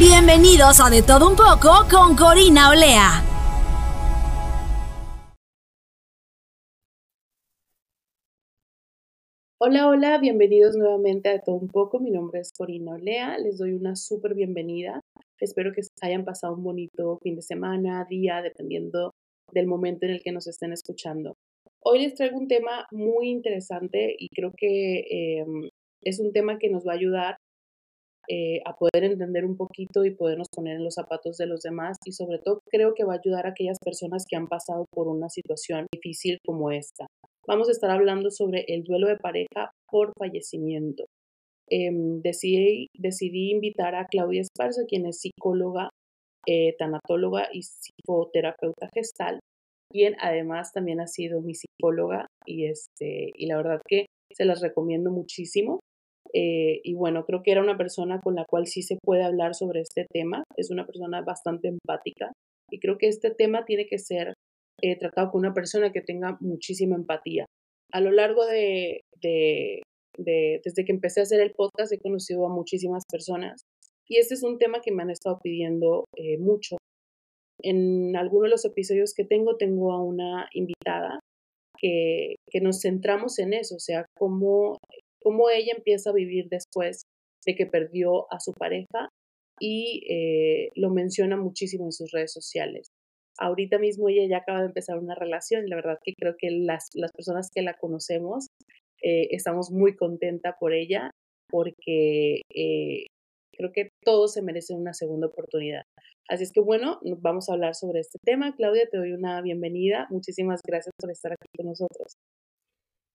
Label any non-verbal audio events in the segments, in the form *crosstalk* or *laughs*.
Bienvenidos a De todo un poco con Corina Olea. Hola, hola, bienvenidos nuevamente a Todo Un Poco. Mi nombre es Corina Olea, les doy una súper bienvenida. Espero que hayan pasado un bonito fin de semana, día, dependiendo del momento en el que nos estén escuchando. Hoy les traigo un tema muy interesante y creo que em, es un tema que nos va a ayudar eh, a poder entender un poquito y podernos poner en los zapatos de los demás y sobre todo creo que va a ayudar a aquellas personas que han pasado por una situación difícil como esta. Vamos a estar hablando sobre el duelo de pareja por fallecimiento. Em, decidí, decidí, invitar a Claudia Esparza, quien es psicóloga, eh, tanatóloga y psicoterapeuta gestal, quien además también ha sido mi psicóloga y, este, y la verdad que se las recomiendo muchísimo. Eh, y bueno, creo que era una persona con la cual sí se puede hablar sobre este tema. Es una persona bastante empática y creo que este tema tiene que ser he tratado con una persona que tenga muchísima empatía. A lo largo de, de, desde que empecé a hacer el podcast, he conocido a muchísimas personas y este es un tema que me han estado pidiendo eh, mucho. En algunos de los episodios que tengo, tengo a una invitada que, que nos centramos en eso, o sea, cómo, cómo ella empieza a vivir después de que perdió a su pareja y eh, lo menciona muchísimo en sus redes sociales ahorita mismo ella ya acaba de empezar una relación y la verdad que creo que las, las personas que la conocemos eh, estamos muy contenta por ella porque eh, creo que todos se merecen una segunda oportunidad. Así es que bueno, vamos a hablar sobre este tema. Claudia, te doy una bienvenida. Muchísimas gracias por estar aquí con nosotros.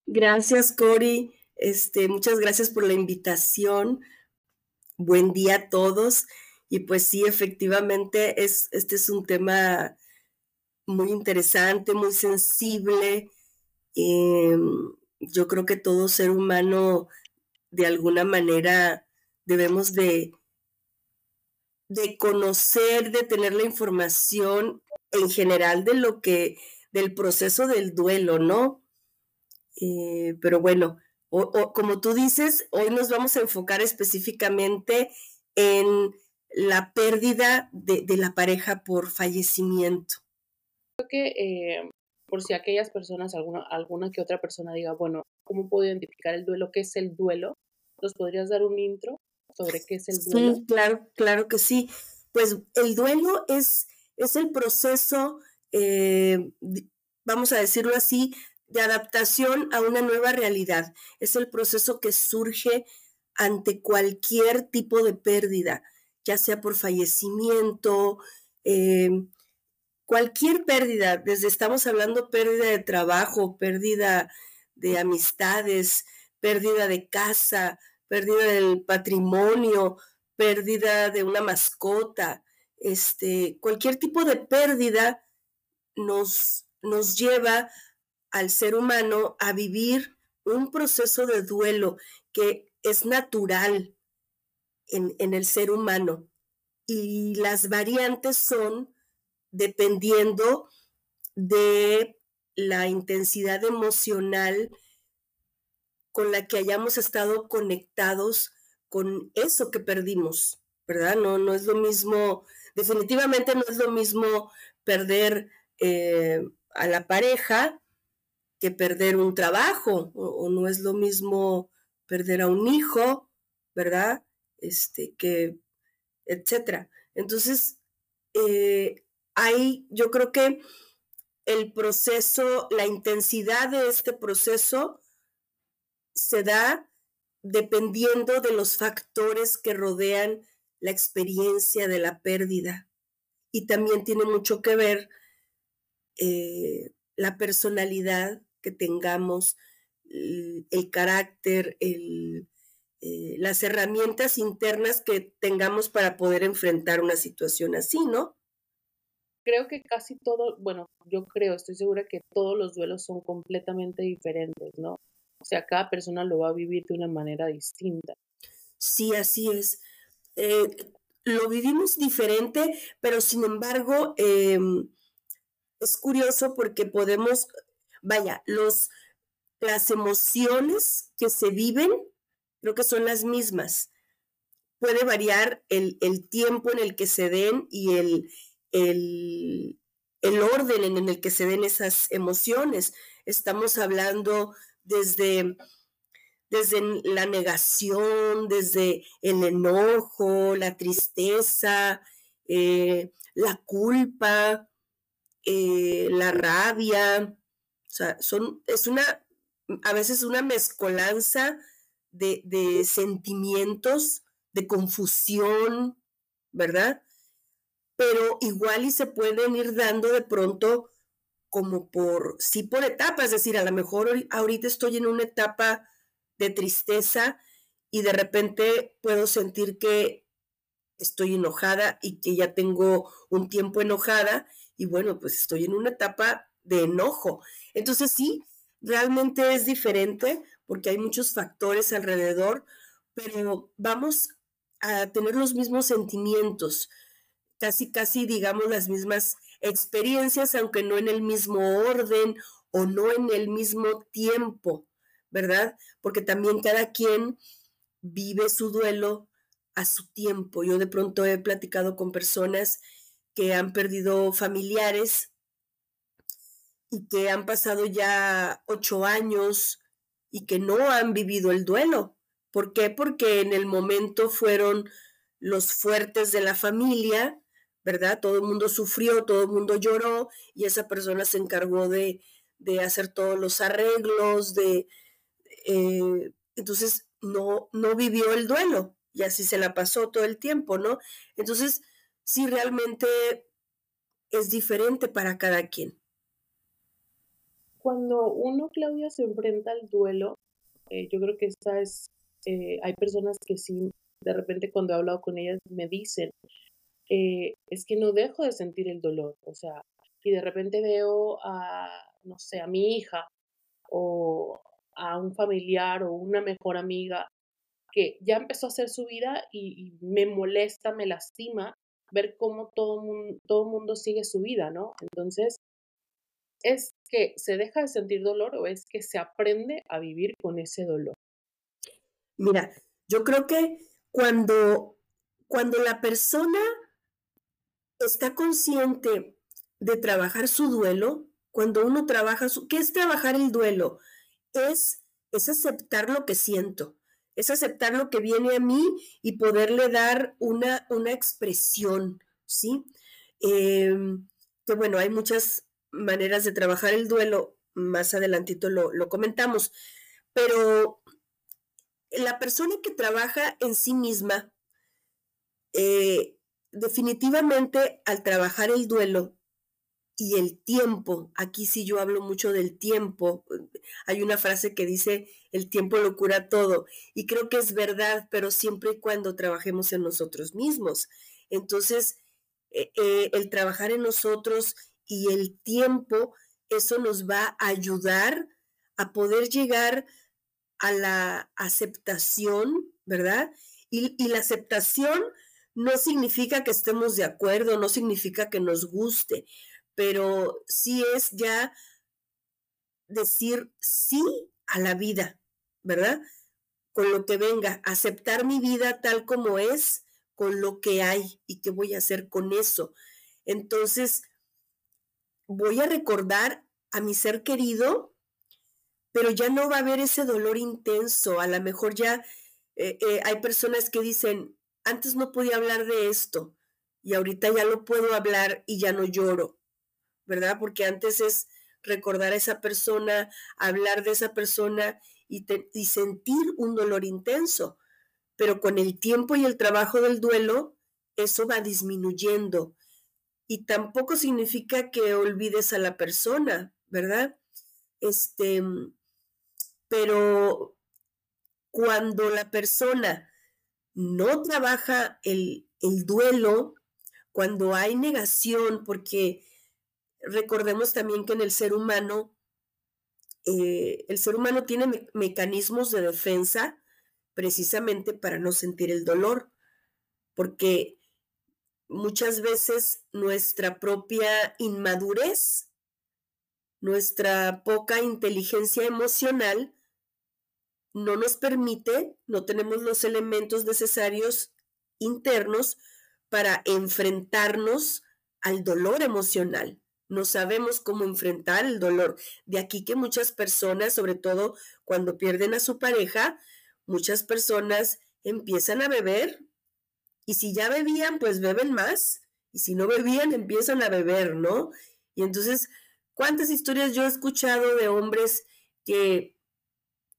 Gracias, Cori. Este, muchas gracias por la invitación. Buen día a todos. Y pues sí, efectivamente, es, este es un tema muy interesante, muy sensible. Em, yo creo que todo ser humano, de alguna manera, debemos de, de conocer, de tener la información en general de lo que, del proceso del duelo, ¿no? Eh, pero bueno, como tú dices, hoy nos vamos a enfocar específicamente en la pérdida de la pareja por fallecimiento. Creo que eh, por si aquellas personas, alguna, alguna que otra persona diga, bueno, ¿cómo puedo identificar el duelo? ¿Qué es el duelo? ¿Nos podrías dar un intro sobre qué es el duelo? Sí, claro, claro que sí. Pues el duelo es, es el proceso, eh, vamos a decirlo así, de adaptación a una nueva realidad. Es el proceso que surge ante cualquier tipo de pérdida, ya sea por fallecimiento, eh, cualquier pérdida, desde estamos hablando pérdida de trabajo, pérdida de amistades, pérdida de casa, pérdida del patrimonio, pérdida de una mascota, este, cualquier tipo de pérdida nos, nos lleva al ser humano a vivir un proceso de duelo que es natural en, en el ser humano. Y las variantes son dependiendo de la intensidad emocional con la que hayamos estado conectados con eso que perdimos, ¿verdad? No, no es lo mismo, definitivamente no es lo mismo perder eh, a la pareja que perder un trabajo, o, no es lo mismo perder a un hijo, ¿verdad? Este, que, etcétera. Entonces, eh, hay, yo creo que el proceso, la intensidad de este proceso se da dependiendo de los factores que rodean la experiencia de la pérdida. Y también tiene mucho que ver eh, la personalidad que tengamos, el, carácter, el, eh, las herramientas internas que tengamos para poder enfrentar una situación así, ¿no? Creo que casi todo, bueno, yo creo, estoy segura que todos los duelos son completamente diferentes, ¿no? O sea, cada persona lo va a vivir de una manera distinta. Sí, así es. Eh, lo vivimos diferente, pero sin embargo, em, es curioso porque podemos, vaya, los, las emociones que se viven creo que son las mismas. Puede variar el, tiempo en el que se den y el, el, el, orden en el que se den esas emociones. Estamos hablando desde, desde la negación, desde el enojo, la tristeza, eh, la culpa, eh, la rabia. O sea, son, es una, a veces una mezcolanza de, sentimientos, de confusión, ¿verdad? Pero igual y se pueden ir dando de pronto como por, sí por etapas, es decir, a lo mejor ahorita estoy en una etapa de tristeza y de repente puedo sentir que estoy enojada y que ya tengo un tiempo enojada y bueno, pues estoy en una etapa de enojo. Entonces sí, realmente es diferente porque hay muchos factores alrededor, pero vamos a tener los mismos sentimientos, casi, casi, digamos, las mismas experiencias, aunque no en el mismo orden o no en el mismo tiempo, ¿verdad? Porque también cada quien vive su duelo a su tiempo. Yo de pronto he platicado con personas que han perdido familiares y que han pasado ya ocho años y que no han vivido el duelo. ¿Por qué? Porque en el momento fueron los fuertes de la familia, ¿verdad? Todo el mundo sufrió, todo el mundo lloró y esa persona se encargó de, hacer todos los arreglos, de... Eh, entonces no, no vivió el duelo y así se la pasó todo el tiempo, ¿no? Entonces, sí, realmente es diferente para cada quien. Cuando uno, Claudia, se enfrenta al duelo, eh, yo creo que esta es, eh, hay personas que sí, de repente cuando he hablado con ellas me dicen, eh, es que no dejo de sentir el dolor, o sea, y de repente veo a, no sé, a mi hija o a un familiar o una mejor amiga que ya empezó a hacer su vida y, me molesta, me lastima ver cómo todo mundo, todo mundo sigue su vida, ¿no? Entonces, es que se deja de sentir dolor o es que se aprende a vivir con ese dolor? Mira, yo creo que cuando, cuando la persona está consciente de trabajar su duelo, cuando uno trabaja su... ¿Qué es trabajar el duelo? Es, es aceptar lo que siento, es aceptar lo que viene a mí y poderle dar una, una expresión, ¿sí? Em, que bueno, hay muchas maneras de trabajar el duelo, más adelantito lo, lo comentamos, pero la persona que trabaja en sí misma, eh, definitivamente al trabajar el duelo y el tiempo, aquí sí yo hablo mucho del tiempo, hay una frase que dice, el tiempo lo cura todo, y creo que es verdad, pero siempre y cuando trabajemos en nosotros mismos. Entonces, eh, eh, el trabajar en nosotros y el tiempo, eso nos va a ayudar a poder llegar a la aceptación, ¿verdad? Y, la aceptación no significa que estemos de acuerdo, no significa que nos guste, pero sí es ya decir sí a la vida, ¿verdad? Con lo que venga, aceptar mi vida tal como es, con lo que hay y qué voy a hacer con eso. Entonces, voy a recordar a mi ser querido, pero ya no va a haber ese dolor intenso. A lo mejor ya eh, eh, hay personas que dicen, antes no podía hablar de esto y ahorita ya lo puedo hablar y ya no lloro, ¿verdad? Porque antes es recordar a esa persona, hablar de esa persona y, sentir un dolor intenso. Pero con el tiempo y el trabajo del duelo, eso va disminuyendo y tampoco significa que olvides a la persona, ¿verdad? Este, pero cuando la persona no trabaja el, el duelo, cuando hay negación, porque recordemos también que en el ser humano, eh, el ser humano tiene mecanismos de defensa precisamente para no sentir el dolor, porque muchas veces nuestra propia inmadurez, nuestra poca inteligencia emocional, no nos permite, no tenemos los elementos necesarios internos para enfrentarnos al dolor emocional. No sabemos cómo enfrentar el dolor. De aquí que muchas personas, sobre todo cuando pierden a su pareja, muchas personas empiezan a beber y si ya bebían, pues beben más y si no bebían, empiezan a beber, ¿no? Y entonces, ¿cuántas historias yo he escuchado de hombres que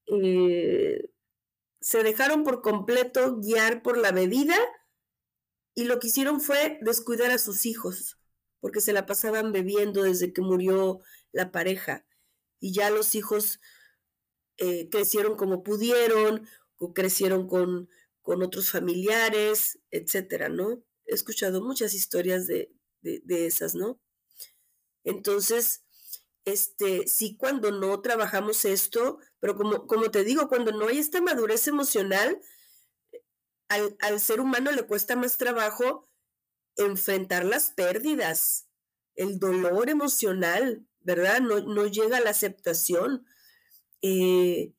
eh, se dejaron por completo guiar por la bebida y lo que hicieron fue descuidar a sus hijos, porque se la pasaban bebiendo desde que murió la pareja. Y ya los hijos eh, crecieron como pudieron, o crecieron con, con otros familiares, etcétera, ¿no? He escuchado muchas historias de, de, de esas, ¿no? Entonces, este, sí cuando no trabajamos esto, pero como, como te digo, cuando no hay esta madurez emocional, al, al, ser humano le cuesta más trabajo enfrentar las pérdidas, el dolor emocional, ¿verdad? No, no llega a la aceptación. Eh,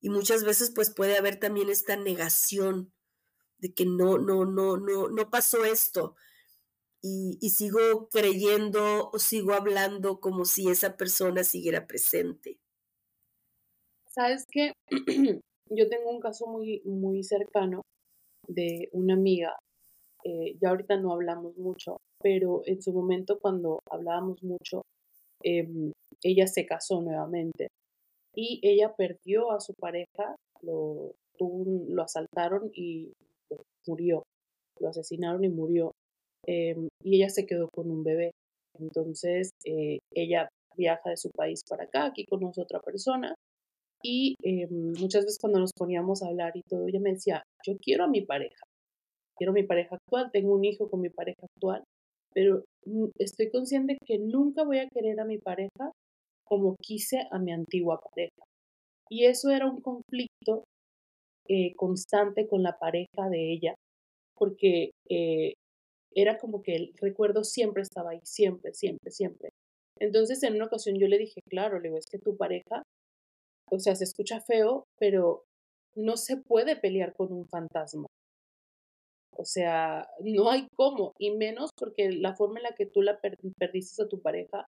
y muchas veces pues puede haber también esta negación de que no, no, no, no, no pasó esto y, sigo creyendo o sigo hablando como si esa persona siguiera presente. Sabes que *clears throat* yo tengo un caso muy, muy cercano de una amiga, eh, ya ahorita no hablamos mucho, pero en su momento cuando hablábamos mucho, em, ella se casó nuevamente y ella perdió a su pareja, lo, lo asaltaron y pues, murió, lo asesinaron y murió. Em, y ella se quedó con un bebé. Entonces, eh, ella viaja de su país para acá, aquí conoce a otra persona. Y em, muchas veces cuando nos poníamos a hablar y todo, ella me decía, yo quiero a mi pareja, quiero mi pareja actual, tengo un hijo con mi pareja actual, pero estoy consciente que nunca voy a querer a mi pareja como quise a mi antigua pareja. Y eso era un conflicto eh, constante con la pareja de ella, porque eh, era como que el recuerdo siempre estaba ahí, siempre, siempre, siempre. Entonces en una ocasión yo le dije, claro, le digo, es que tu pareja, o sea, se escucha feo, pero no se puede pelear con un fantasma. O sea, no hay cómo, y menos porque la forma en la que tú la perdiste a tu pareja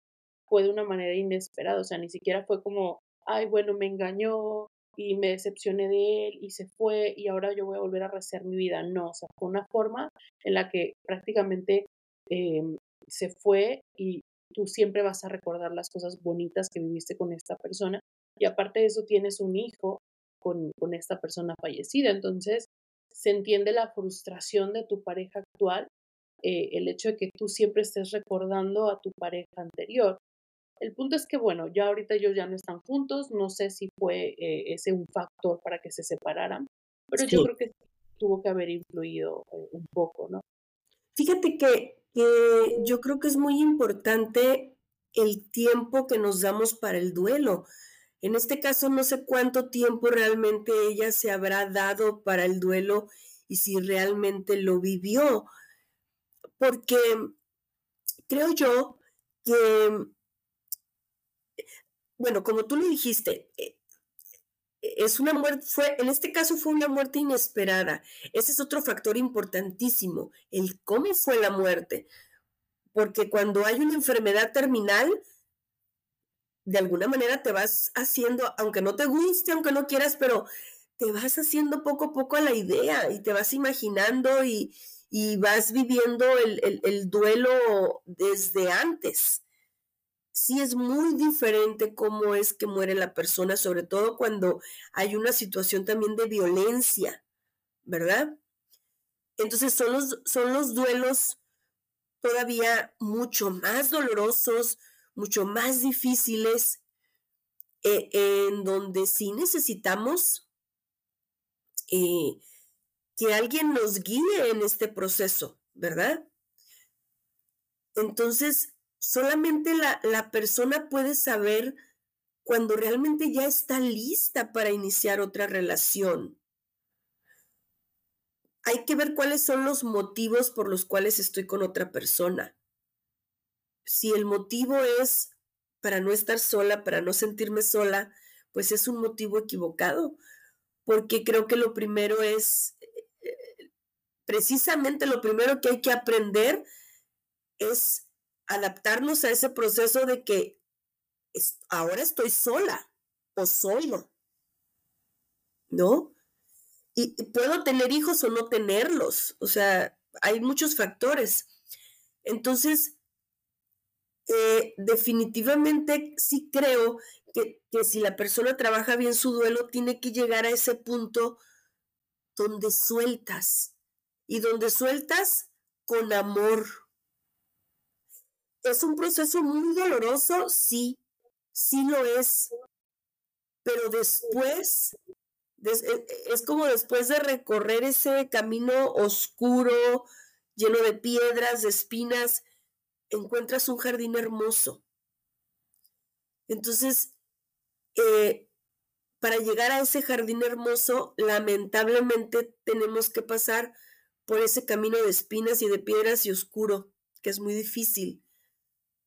fue de una manera inesperada, o sea, ni siquiera fue como, ay, bueno, me engañó, y me decepcioné de él y se fue y ahora yo voy a volver a rehacer mi vida. No, o sea, fue una forma en la que prácticamente em, se fue y tú siempre vas a recordar las cosas bonitas que viviste con esta persona y aparte de eso tienes un hijo con, con esta persona fallecida. Entonces, se entiende la frustración de tu pareja actual, eh, el hecho de que tú siempre estés recordando a tu pareja anterior. El punto es que, bueno, ya ahorita ellos ya no están juntos, no sé si fue eh, ese un factor para que se separaran, pero yo creo que tuvo que haber influido eh, un poco, ¿no? Fíjate que, que yo creo que es muy importante el tiempo que nos damos para el duelo. En este caso, no sé cuánto tiempo realmente ella se habrá dado para el duelo y si realmente lo vivió, porque creo yo que bueno, como tú lo dijiste, eh, es una muerte, fue, en este caso fue una muerte inesperada. Ese es otro factor importantísimo, el cómo fue la muerte. Porque cuando hay una enfermedad terminal, de alguna manera te vas haciendo, aunque no te guste, aunque no quieras, pero te vas haciendo poco a poco a la idea y te vas imaginando y, vas viviendo el duelo desde antes sí es muy diferente cómo es que muere la persona, sobre todo cuando hay una situación también de violencia, ¿verdad? Entonces son los, son los duelos todavía mucho más dolorosos, mucho más difíciles, eh, en donde sí necesitamos eh, que alguien nos guíe en este proceso, ¿verdad? Entonces, solamente la, la persona puede saber cuando realmente ya está lista para iniciar otra relación. Hay que ver cuáles son los motivos por los cuales estoy con otra persona. Si el motivo es para no estar sola, para no sentirme sola, pues es un motivo equivocado, porque creo que lo primero es, eh, precisamente lo primero que hay que aprender es adaptarnos a ese proceso de que ahora estoy sola o solo, ¿no? Y, puedo tener hijos o no tenerlos, o sea, hay muchos factores. Entonces, eh, definitivamente sí creo que, que, si la persona trabaja bien su duelo, tiene que llegar a ese punto donde sueltas y donde sueltas con amor. ¿Es un proceso muy doloroso? Sí, sí lo es, pero después, e, e, es como después de recorrer ese camino oscuro, lleno de piedras, de espinas, encuentras un jardín hermoso. Entonces, eh, para llegar a ese jardín hermoso, lamentablemente tenemos que pasar por ese camino de espinas y de piedras y oscuro, que es muy difícil,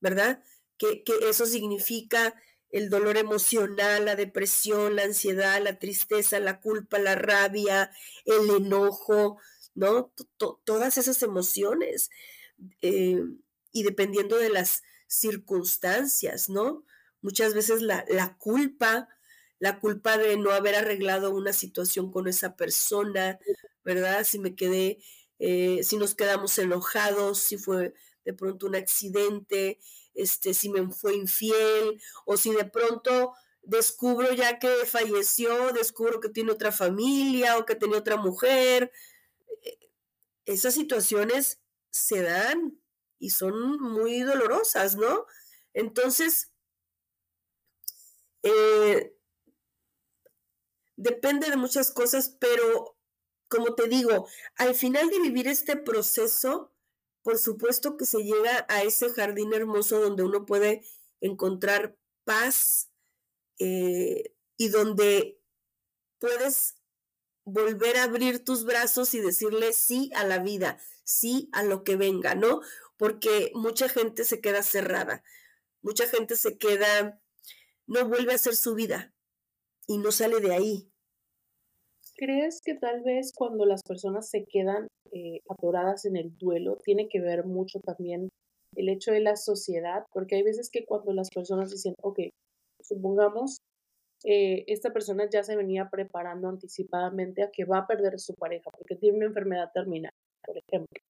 ¿verdad? que, eso significa el dolor emocional, la depresión, la ansiedad, la tristeza, la culpa, la rabia, el enojo, ¿no? todas esas emociones. Eh, y dependiendo de las circunstancias, ¿no? Muchas veces la, la, culpa, la culpa de no haber arreglado una situación con esa persona, ¿verdad? Si me quedé, eh, si nos quedamos enojados, si fue de pronto un accidente, este, si me fue infiel o si de pronto descubro ya que falleció, descubro que tiene otra familia o que tenía otra mujer. Eh, esas situaciones se dan y son muy dolorosas, ¿no? Entonces, eh, depende de muchas cosas, pero como te digo, al final de vivir este proceso, por supuesto que se llega a ese jardín hermoso donde uno puede encontrar paz eh, y donde puedes volver a abrir tus brazos y decirle sí a la vida, sí a lo que venga, ¿no? Porque mucha gente se queda cerrada, mucha gente se queda, no vuelve a hacer su vida y no sale de ahí. ¿Crees que tal vez cuando las personas se quedan eh, atoradas en el duelo tiene que ver mucho también el hecho de la sociedad? Porque hay veces que cuando las personas dicen, ok, supongamos, eh, esta persona ya se venía preparando anticipadamente a que va a perder su pareja porque tiene una enfermedad terminal, por ejemplo.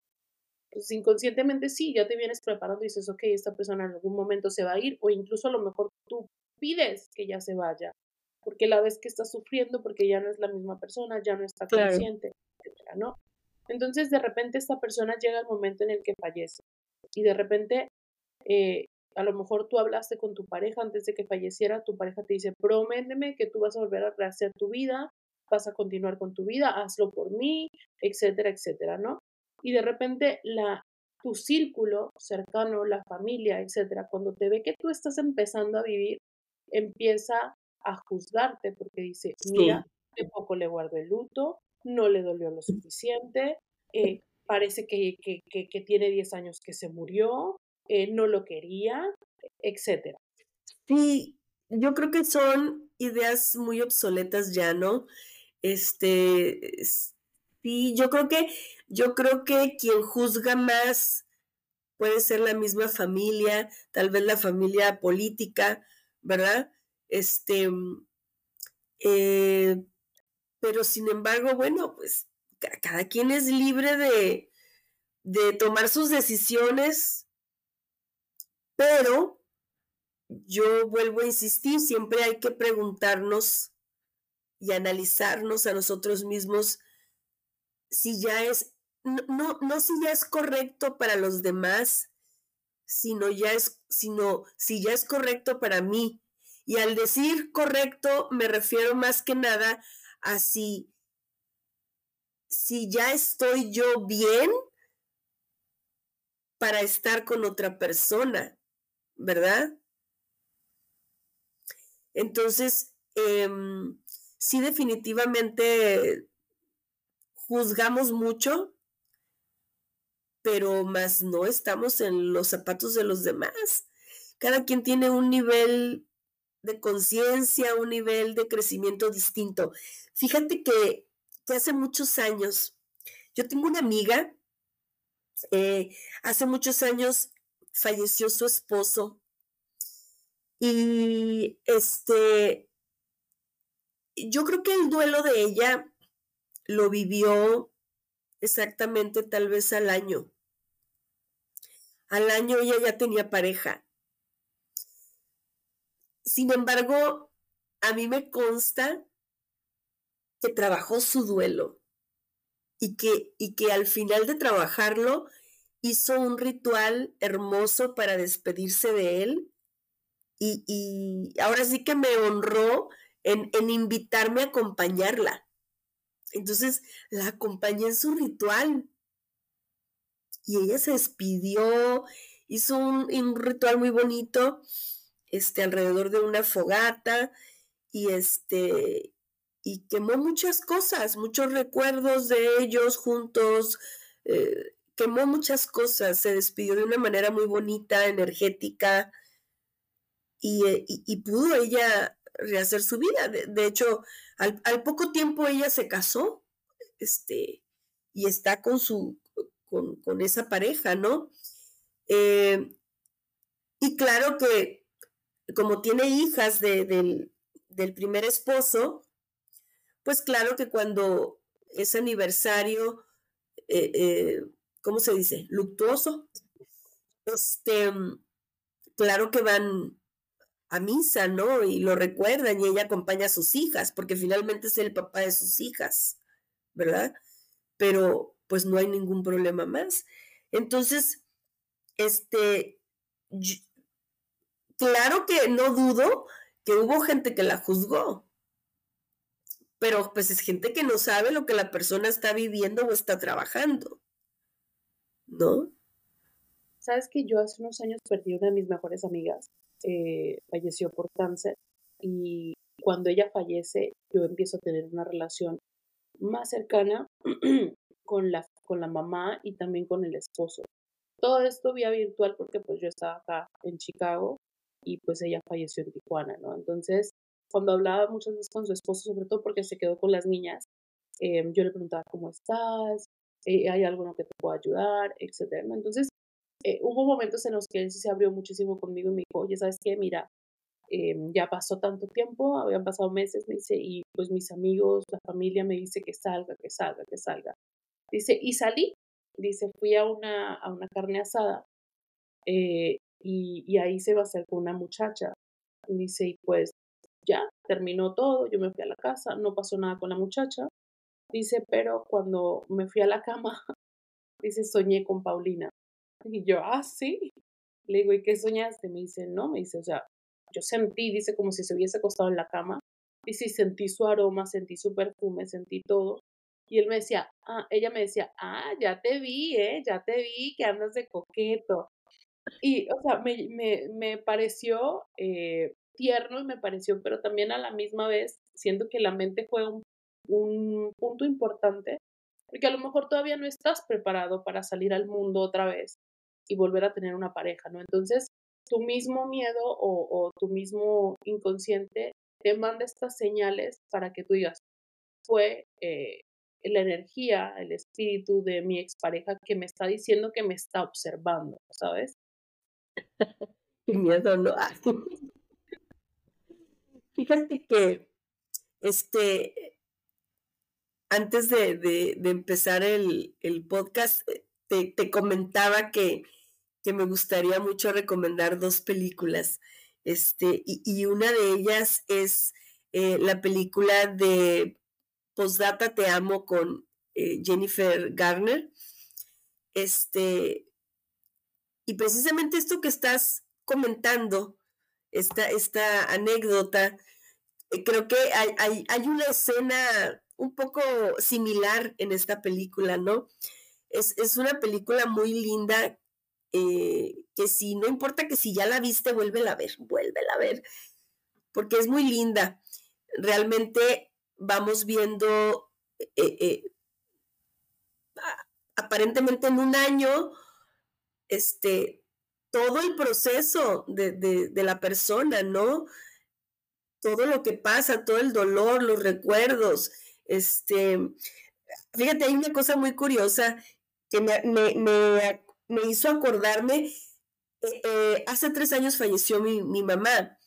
Entonces, inconscientemente sí, ya te vienes preparando y dices, ok, esta persona en algún momento se va a ir o incluso a lo mejor tú pides que ya se vaya porque la ves que está sufriendo porque ya no es la misma persona, ya no está consciente, etcétera, ¿no? Entonces, de repente, esta persona llega el momento en el que fallece y de repente, eh, a lo mejor tú hablaste con tu pareja antes de que falleciera, tu pareja te dice, prométeme que tú vas a volver a rehacer tu vida, vas a continuar con tu vida, hazlo por mí, etcétera, etcétera, ¿no? Y de repente la, tu círculo cercano, la familia, etcétera, cuando te ve que tú estás empezando a vivir, empieza a juzgarte porque dice, mira, de poco le guardo el luto, no le dolió lo suficiente, eh, parece que, que, tiene 10 años que se murió, eh, no lo quería, etcétera. Sí, yo creo que son ideas muy obsoletas ya, ¿no? Este, sí, yo creo que, yo creo que quien juzga más puede ser la misma familia, tal vez la familia política, ¿verdad? Este, mm, eh, pero sin embargo, bueno, pues cada quien es libre de, de tomar sus decisiones, pero yo vuelvo a insistir, siempre hay que preguntarnos y analizarnos a nosotros mismos si ya es, no, no, no si ya es correcto para los demás, sino ya es, sino si ya es correcto para mí, y al decir correcto me refiero más que nada a si si ya estoy yo bien para estar con otra persona, ¿verdad? Entonces, em, sí definitivamente juzgamos mucho, pero más no estamos en los zapatos de los demás. Cada quien tiene un nivel de conciencia, un nivel de crecimiento distinto. Fíjate que, hace muchos años, yo tengo una amiga, eh, hace muchos años falleció su esposo y este, yo creo que el duelo de ella lo vivió exactamente tal vez al año. Al año ella ya tenía pareja. Sin embargo, a mí me consta que trabajó su duelo y que, y que al final de trabajarlo hizo un ritual hermoso para despedirse de él y, ahora sí que me honró en, en, invitarme a acompañarla. Entonces la acompañé en su ritual y ella se despidió, hizo un, ritual muy bonito este, alrededor de una fogata y este y quemó muchas cosas, muchos recuerdos de ellos juntos, eh, quemó muchas cosas, se despidió de una manera muy bonita, energética, y, eh, pudo ella rehacer su vida. De, hecho, al, poco tiempo ella se casó, este, y está con su, con, esa pareja, ¿no? Eh, y claro que como tiene hijas del, primer esposo, pues claro que cuando es aniversario, eh, eh, ¿cómo se dice? Luctuoso, este, claro que van a misa, ¿no? Y lo recuerdan y ella acompaña a sus hijas, porque finalmente es el papá de sus hijas, ¿verdad? Pero pues no hay ningún problema más. Entonces, este, claro que no dudo que hubo gente que la juzgó, pero pues es gente que no sabe lo que la persona está viviendo o está trabajando, ¿no? Sabes que yo hace unos años perdí una de mis mejores amigas, eh, falleció por cáncer y cuando ella fallece yo empiezo a tener una relación más cercana *clears throat* con la, con la mamá y también con el esposo. Todo esto vía virtual porque pues yo estaba acá en Chicago y pues ella falleció en Tijuana, ¿no? Entonces, cuando hablaba muchas veces con su esposo, sobre todo porque se quedó con las niñas, em, yo le preguntaba, ¿cómo estás? Eh, ¿Hay lo que te puedo ayudar? Etcétera, ¿no? Entonces, eh, hubo momentos en los que él sí se abrió muchísimo conmigo y me dijo, oye, ¿sabes qué? Mira, em, ya pasó tanto tiempo, habían pasado meses, me dice, y pues mis amigos, la familia me dice que salga, que salga, que salga. Dice, y salí, dice, fui a una, a una carne asada eh, y, ahí se va a hacer con una muchacha. Y dice, y pues ya, terminó todo, yo me fui a la casa, no pasó nada con la muchacha. Dice, pero cuando me fui a la cama, *laughs* dice, soñé con Paulina. Y yo, ah, sí. Le digo, ¿y qué soñaste? Me dice, no, me dice, o sea, yo sentí, dice, como si se hubiese acostado en la cama. Dice, y sentí su aroma, sentí su perfume, sentí todo. Y él me decía, ah, ella me decía, ah, ya te vi, eh, ya te vi que andas de coqueto. Y, o sea, me, me, me pareció eh, tierno y me pareció, pero también a la misma vez siento que la mente fue un, un punto importante, porque a lo mejor todavía no estás preparado para salir al mundo otra vez y volver a tener una pareja, ¿no? Entonces, tu mismo miedo o, tu mismo inconsciente te manda estas señales para que tú digas, fue eh, la energía, el espíritu de mi expareja que me está diciendo que me está observando, ¿sabes? *laughs* miedo no *laughs* Fíjate que este antes de, empezar el, podcast, te, comentaba que, que, me gustaría mucho recomendar dos películas. Este, y, una de ellas es eh, la película de Postdata Te Amo con eh, Jennifer Garner. Este, y precisamente esto que estás comentando, esta, esta anécdota, eh, creo que hay, hay, una escena un poco similar en esta película, ¿no? Es, es una película muy linda eh, que si no importa que si ya la viste, vuélvela a ver, vuélvela a ver, porque es muy linda. Realmente vamos viendo, eh, eh, aparentemente en un año, este, todo el proceso de, de, la persona, ¿no? Todo lo que pasa, todo el dolor, los recuerdos, este, fíjate, hay una cosa muy curiosa me, me hizo acordarme, eh, eh, hace tres años falleció mi, mi, mamá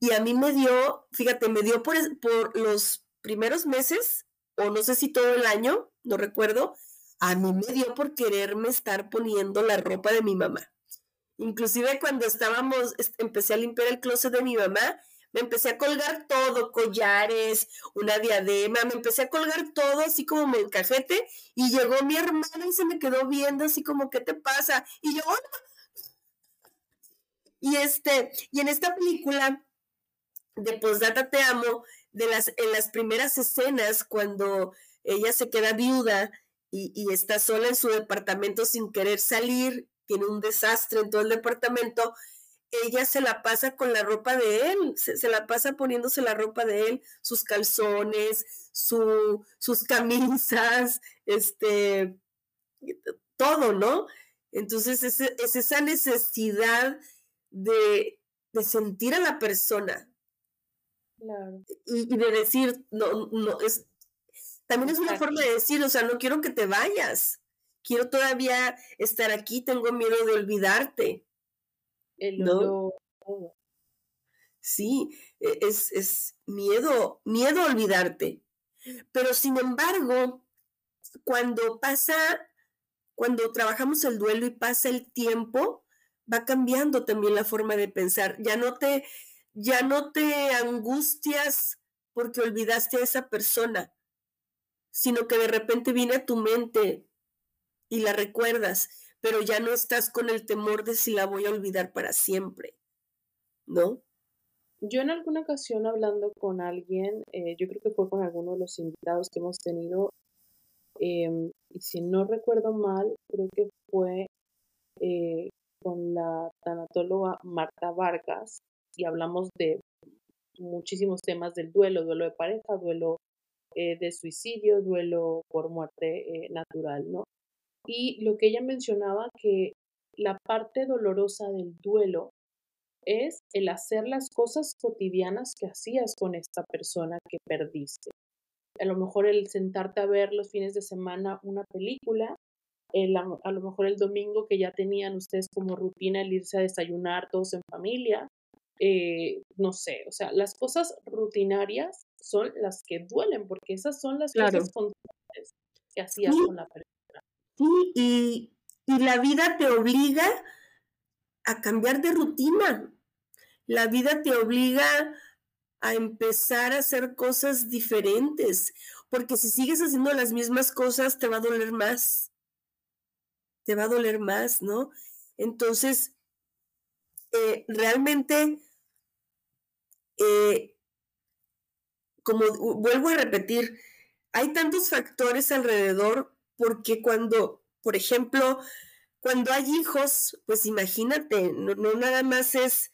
y a mí me dio, fíjate, me dio por, por los primeros meses, o no sé si todo el año, no recuerdo, a mí me dio por quererme estar poniendo la ropa de mi mamá. Inclusive cuando estábamos, empecé a limpiar el closet de mi mamá, me empecé a colgar todo, collares, una diadema, me empecé a colgar todo así como me encajete y llegó mi hermana y se me quedó viendo así como, ¿qué te pasa? Y yo, Y este, y en esta película de Postdata Te Amo, de las, en las primeras escenas cuando ella se queda viuda y, y está sola en su departamento sin querer salir, tiene un desastre en todo el departamento, ella se la pasa con la ropa de él, se, la pasa poniéndose la ropa de él, sus calzones, su, sus camisas, este, todo, ¿no? Entonces es, es esa necesidad de, de, sentir a la persona. Claro. Y, y, de decir, no, no, es, también es una forma de decir, o sea, no quiero que te vayas, quiero todavía estar aquí, tengo miedo de olvidarte el ¿no? Sí, e, es, es miedo, miedo a olvidarte. Pero sin embargo, cuando pasa, cuando trabajamos el duelo y pasa el tiempo, va cambiando también la forma de pensar. Ya no te, ya no te angustias porque olvidaste a esa persona, sino que de repente viene a tu mente y la recuerdas pero ya no estás con el temor de si la voy a olvidar para siempre, ¿no? Yo en alguna ocasión hablando con alguien, eh, yo creo que fue con alguno de los invitados que hemos tenido, em, y si no recuerdo mal, creo que fue eh, con la tanatóloga Marta Vargas, y hablamos de muchísimos temas del duelo, duelo de pareja, duelo eh, de suicidio, duelo por muerte natural, ¿no? Y lo que ella mencionaba que la parte dolorosa del duelo es el hacer las cosas cotidianas que hacías con esta persona que perdiste. A lo mejor el sentarte a ver los fines de semana una película, el, a lo mejor el domingo que ya tenían ustedes como rutina el irse a desayunar todos en familia, eh, no sé, o sea, las cosas rutinarias son las que duelen porque esas son las cosas que hacías con la persona. Y, y la vida te obliga a cambiar de rutina. La vida te obliga a empezar a hacer cosas diferentes, porque si sigues haciendo las mismas cosas te va a doler más. Te va a doler más, ¿no? Entonces, eh, realmente, eh, como vuelvo a repetir, hay tantos factores alrededor porque cuando, por ejemplo, cuando hay hijos, pues imagínate, no, nada más es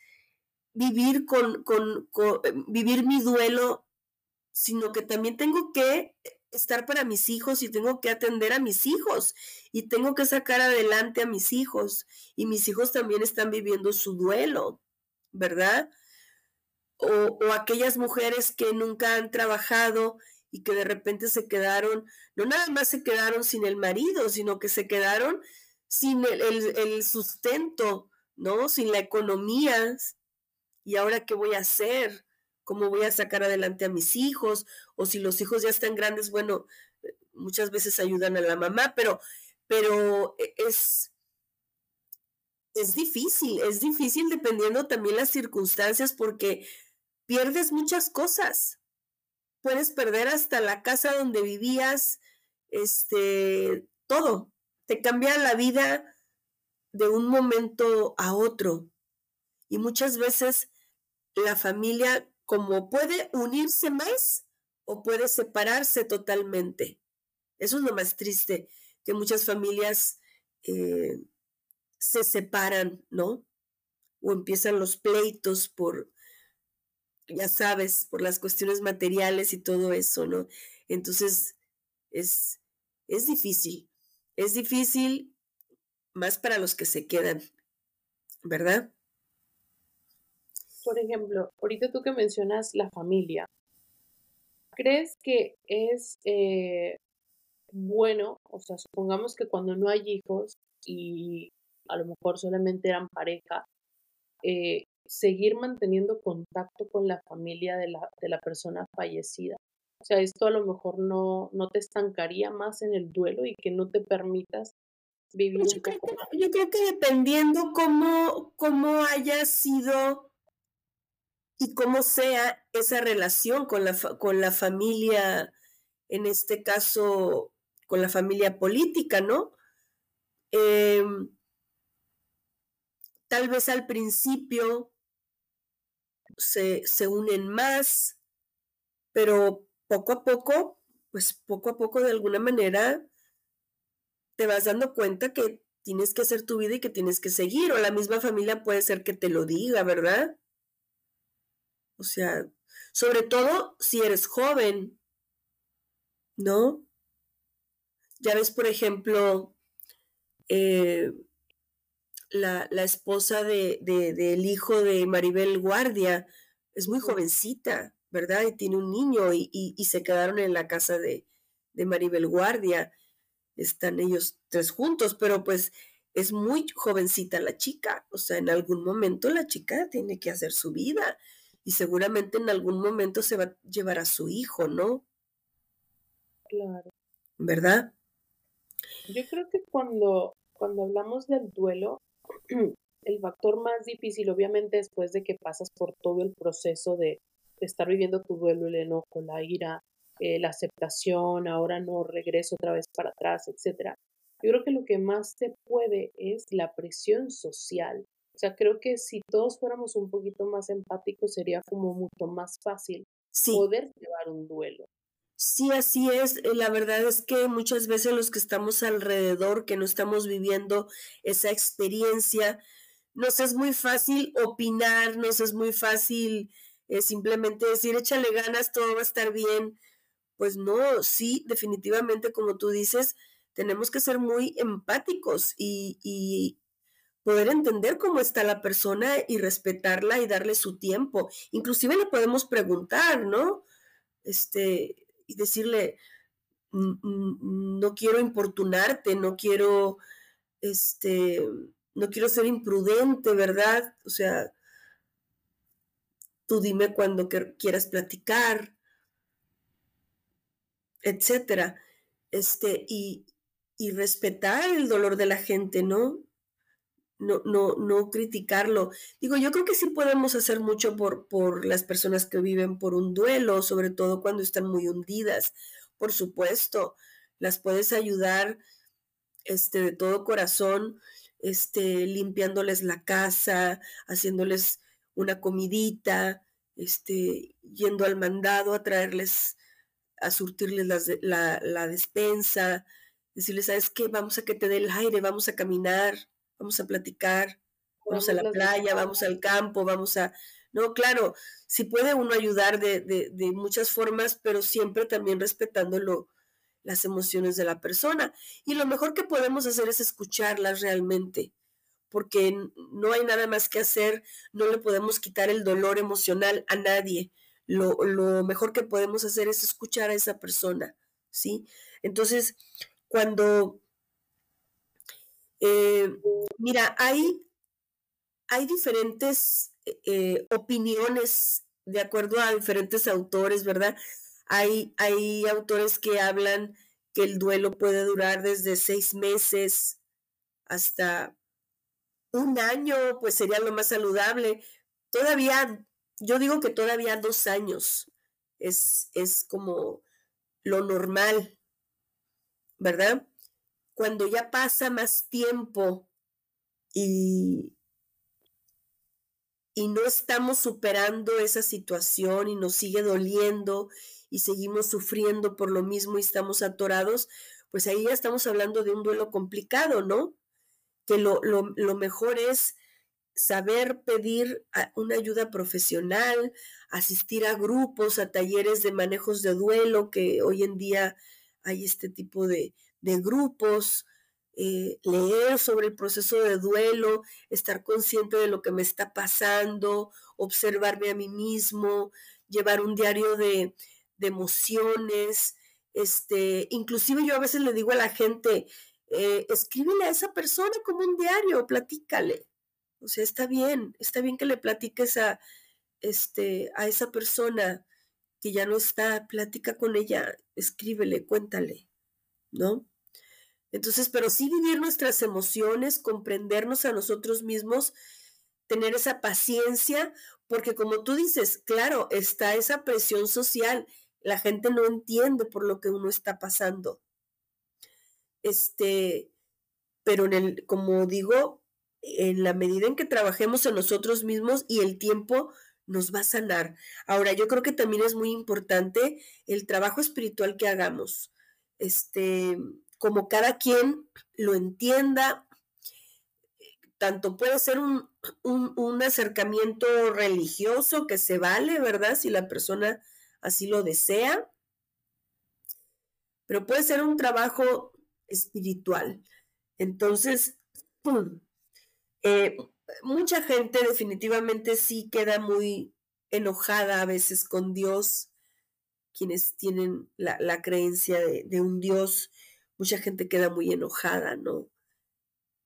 vivir con, con, eh, vivir mi duelo, sino que también tengo que estar para mis hijos y tengo que atender a mis hijos y tengo que sacar adelante a mis hijos y mis hijos también están viviendo su duelo, ¿verdad? O aquellas mujeres que nunca han trabajado y que de repente se quedaron, no nada más se quedaron sin el marido, sino que se quedaron sin el, sustento, ¿no? Sin la economía. ¿Y ahora qué voy a hacer? ¿Cómo voy a sacar adelante a mis hijos? O si los hijos ya están grandes, bueno, muchas veces ayudan a la mamá, pero, pero e, es, es difícil, es difícil dependiendo también las circunstancias porque pierdes muchas cosas puedes perder hasta la casa donde vivías, este, todo. Te cambia la vida de un momento a otro. Y muchas veces la familia, como puede unirse más, o puede separarse totalmente. Eso es lo más triste, que muchas familias eh, se separan, ¿no? O empiezan los pleitos por, ya sabes, por las cuestiones materiales y todo eso, ¿no? Entonces, es, es difícil, es difícil más para los que se quedan, ¿verdad? Por ejemplo, ahorita tú que mencionas la familia, ¿crees que es eh, bueno, o sea, supongamos que cuando no hay hijos y a lo mejor solamente eran pareja, eh, seguir manteniendo contacto con la familia de la, de la persona fallecida? O sea, esto a lo mejor no, no te estancaría más en el duelo y que no te permitas vivir pues yo, creo que, yo creo que dependiendo cómo, cómo haya sido y cómo sea esa relación con la, con la familia, en este caso, con la familia política, ¿no? Em, tal vez al principio se, se unen más, pero poco a poco, pues poco a poco de alguna manera te vas dando cuenta que tienes que hacer tu vida y que tienes que seguir, o la misma familia puede ser que te lo diga, ¿verdad? O sea, sobre todo si eres joven, ¿no? Ya ves, por ejemplo, eh, la, la, esposa de, del hijo de Maribel Guardia es muy jovencita, ¿verdad? Y tiene un niño y, y, se quedaron en la casa de, de, Maribel Guardia. Están ellos tres juntos, pero pues es muy jovencita la chica. O sea, en algún momento la chica tiene que hacer su vida y seguramente en algún momento se va a llevar a su hijo, ¿no? Claro. ¿Verdad? Yo creo que cuando, cuando hablamos del duelo, *clears throat* el factor más difícil, obviamente, después de que pasas por todo el proceso de, estar viviendo tu duelo, el enojo, la ira, eh, la aceptación, ahora no regreso otra vez para atrás, etcétera. Yo creo que lo que más se puede es la presión social. O sea, creo que si todos fuéramos un poquito más empáticos sería como mucho más fácil poder llevar un duelo. Sí, así es. Eh, la verdad es que muchas veces los que estamos alrededor, que no estamos viviendo esa experiencia, nos es muy fácil opinar, nos es muy fácil eh, simplemente decir, échale ganas, todo va a estar bien. Pues no, sí, definitivamente, como tú dices, tenemos que ser muy empáticos y, y poder entender cómo está la persona y respetarla y darle su tiempo. Inclusive le podemos preguntar, ¿no? Este, y decirle, no quiero importunarte, no quiero, este, no quiero ser imprudente, ¿verdad? O sea, tú dime cuando quieras platicar, etcétera. Este, y, y respetar el dolor de la gente, ¿no? No, no, no criticarlo. Digo, yo creo que sí podemos hacer mucho por, por las personas que viven por un duelo, sobre todo cuando están muy hundidas. Por supuesto, las puedes ayudar este, de todo corazón, este, limpiándoles la casa, haciéndoles una comidita, este, yendo al mandado a traerles, a surtirles la, la, despensa, decirles, ¿sabes qué? Vamos a que te dé el aire, vamos a caminar, vamos a platicar, vamos, a la playa, vamos al campo, vamos a... No, claro, sí puede uno ayudar de, de, de muchas formas, pero siempre también respetándolo las emociones de la persona. Y lo mejor que podemos hacer es escucharlas realmente porque no hay nada más que hacer, no le podemos quitar el dolor emocional a nadie. Lo, mejor que podemos hacer es escuchar a esa persona, ¿sí? Entonces, cuando, eh, mira, hay, hay diferentes eh, opiniones de acuerdo a diferentes autores, ¿verdad? Hay, hay autores que hablan que el duelo puede durar desde seis meses hasta un año, pues sería lo más saludable. Todavía, yo digo que todavía dos años es, es como lo normal, ¿verdad? Cuando ya pasa más tiempo y, y no estamos superando esa situación y nos sigue doliendo y seguimos sufriendo por lo mismo y estamos atorados, pues ahí ya estamos hablando de un duelo complicado, ¿no? Que lo, lo, mejor es saber pedir una ayuda profesional, asistir a grupos, a talleres de manejos de duelo, que hoy en día hay este tipo de, de grupos, eh, leer sobre el proceso de duelo, estar consciente de lo que me está pasando, observarme a mí mismo, llevar un diario de, emociones, este, inclusive yo a veces le digo a la gente, eh, escríbele a esa persona como un diario, platícale. O sea, está bien, está bien que le platiques a, este, a esa persona que ya no está, platica con ella, escríbele, cuéntale, ¿no? Entonces, pero sí vivir nuestras emociones, comprendernos a nosotros mismos, tener esa paciencia, porque como tú dices, claro, está esa presión social, la gente no entiende por lo que uno está pasando. Este, pero en el, como digo, en la medida en que trabajemos en nosotros mismos y el tiempo nos va a sanar. Ahora, yo creo que también es muy importante el trabajo espiritual que hagamos. Este, como cada quien lo entienda, tanto puede ser un, acercamiento religioso que se vale, ¿verdad? Si la persona así lo desea, pero puede ser un trabajo espiritual. Entonces, eh, mucha gente definitivamente sí queda muy enojada a veces con Dios, quienes tienen la, creencia de, un Dios mucha gente queda muy enojada, ¿no?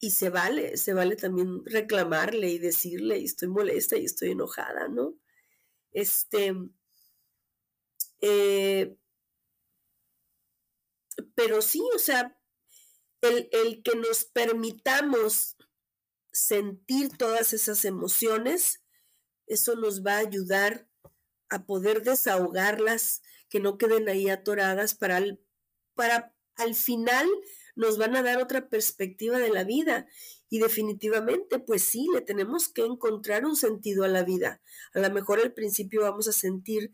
Y se vale, se vale también reclamarle y decirle, estoy molesta y estoy enojada, ¿no? Este, eh, pero sí, o sea, el, el que nos permitamos sentir todas esas emociones, eso nos va a ayudar a poder desahogarlas, que no queden ahí atoradas para, para al final nos van a dar otra perspectiva de la vida. Y definitivamente, pues sí, le tenemos que encontrar un sentido a la vida. A lo mejor al principio vamos a sentir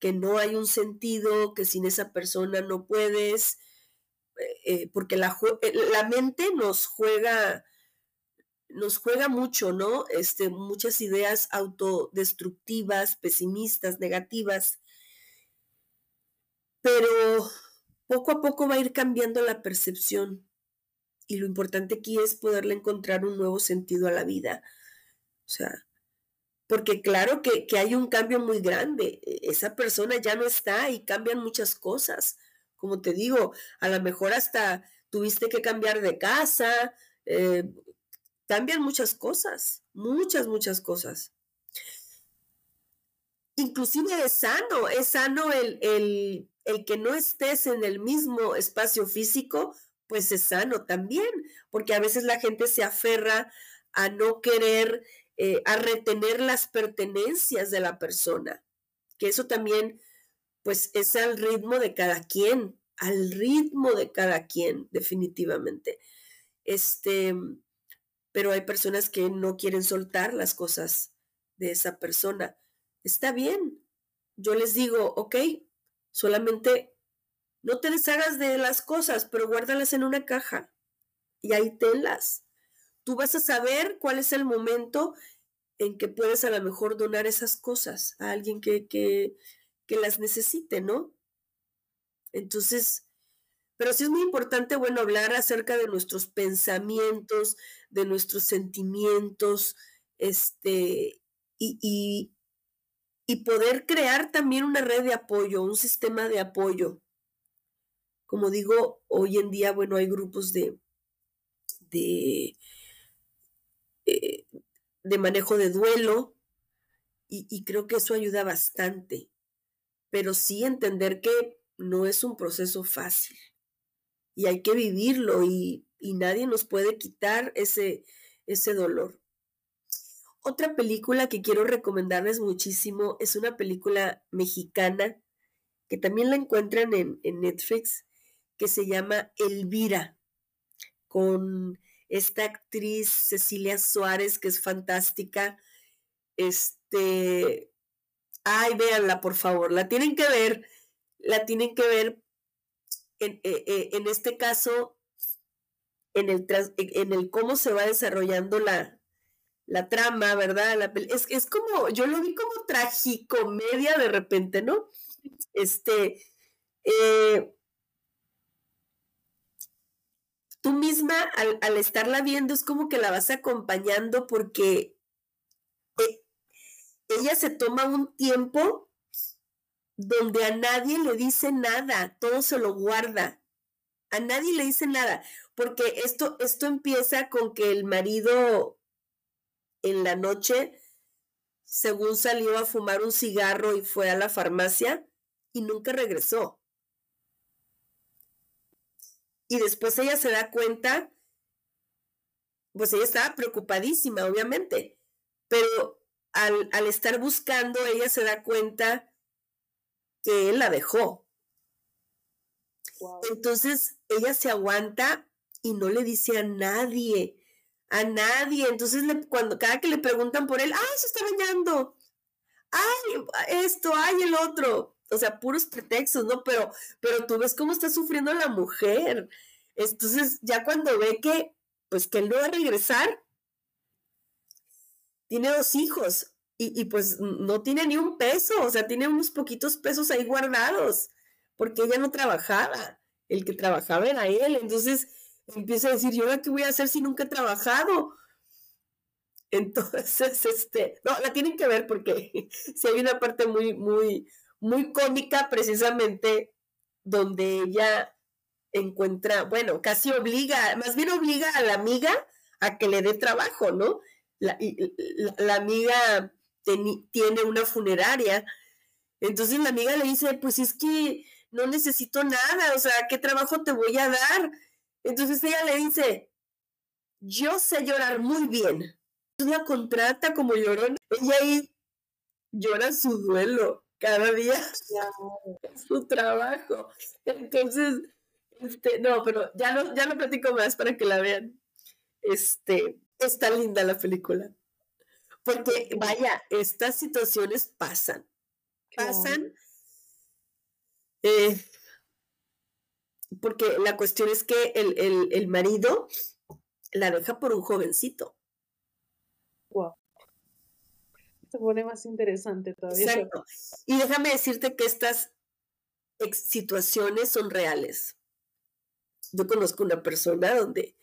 que no hay un sentido, que sin esa persona no puedes, eh, porque la, eh, la, mente nos juega, nos juega mucho, ¿no? Este, muchas ideas autodestructivas, pesimistas, negativas. Pero poco a poco va a ir cambiando la percepción. Y lo importante aquí es poderle encontrar un nuevo sentido a la vida. O sea, porque claro que, hay un cambio muy grande. E, esa persona ya no está y cambian muchas cosas. Como te digo, a lo mejor hasta tuviste que cambiar de casa. Eh, cambian muchas cosas, muchas, muchas cosas. Inclusive es sano, es sano el, el el que no estés en el mismo espacio físico, pues es sano también, porque a veces la gente se aferra a no querer, eh, a retener las pertenencias de la persona, que eso también, pues es al ritmo de cada quien, al ritmo de cada quien, definitivamente. Este, pero hay personas que no quieren soltar las cosas de esa persona. Está bien. Yo les digo, ok, Solamente no te deshagas de las cosas, pero guárdalas en una caja y ahí tenlas. Tú vas a saber cuál es el momento en que puedes a lo mejor donar esas cosas a alguien que, que, que las necesite, ¿no? Entonces, pero sí es muy importante, bueno, hablar acerca de nuestros pensamientos, de nuestros sentimientos, este, y, y poder crear también una red de apoyo, un sistema de apoyo. Como digo, hoy en día, bueno, hay grupos de, de, eh, de manejo de duelo y, y creo que eso ayuda bastante, pero sí entender que no es un proceso fácil y hay que vivirlo y, y nadie nos puede quitar ese, ese dolor. Otra película que quiero recomendarles muchísimo es una película mexicana que también la encuentran en, Netflix, que se llama Elvira, con esta actriz Cecilia Suárez, que es fantástica. Este, ay, véanla, por favor, la tienen que ver. la tienen que ver en, eh, eh, en este caso en el, en el cómo se va desarrollando la, la trama, ¿verdad? es, es como, yo lo vi como tragicomedia de repente, ¿no? Este, eh, tú misma al, estarla viendo es como que la vas acompañando porque eh, ella se toma un tiempo donde a nadie le dice nada, todo se lo guarda, a nadie le dice nada, porque esto, esto empieza con que el marido en la noche, según salió a fumar un cigarro y fue a la farmacia y nunca regresó. Y después ella se da cuenta, pues ella estaba preocupadísima, obviamente, pero al, al estar buscando, ella se da cuenta que él la dejó. Entonces ella se aguanta y no le dice a nadie a nadie. Entonces, cuando cada que le preguntan por él, ¡ay, se está bañando! ¡ay, esto, ay, el otro! O sea, puros pretextos, ¿no? Pero, pero tú ves cómo está sufriendo la mujer. Entonces, ya cuando ve que, pues, que él no va a regresar, tiene dos hijos y, y pues no tiene ni un peso, o sea, tiene unos poquitos pesos ahí guardados, porque ella no trabajaba, el que trabajaba era él. Entonces, empieza a decir, ¿yo ahora qué voy a hacer si nunca he trabajado? Entonces, *laughs* este, no, la tienen que ver porque *laughs* si hay una parte muy, muy, muy cómica precisamente donde ella encuentra, bueno, casi obliga, más bien obliga a la amiga a que le dé trabajo, ¿no? La, la, amiga tiene una funeraria, entonces la amiga le dice, pues es que no necesito nada, o sea, ¿qué trabajo te voy a dar? Entonces ella le dice, yo sé llorar muy bien. La contrata como llorona. Ella ahí llora su duelo cada día, *laughs* su trabajo. Entonces, este, no, pero ya no, ya no platico más para que la vean. Este, está linda la película. Porque, vaya, estas situaciones pasan. Pasan. Eh, porque la cuestión es que el, marido la deja por un jovencito. Wow. Se pone más interesante todavía. Exacto. Y déjame decirte que estas situaciones son reales. Yo conozco una persona donde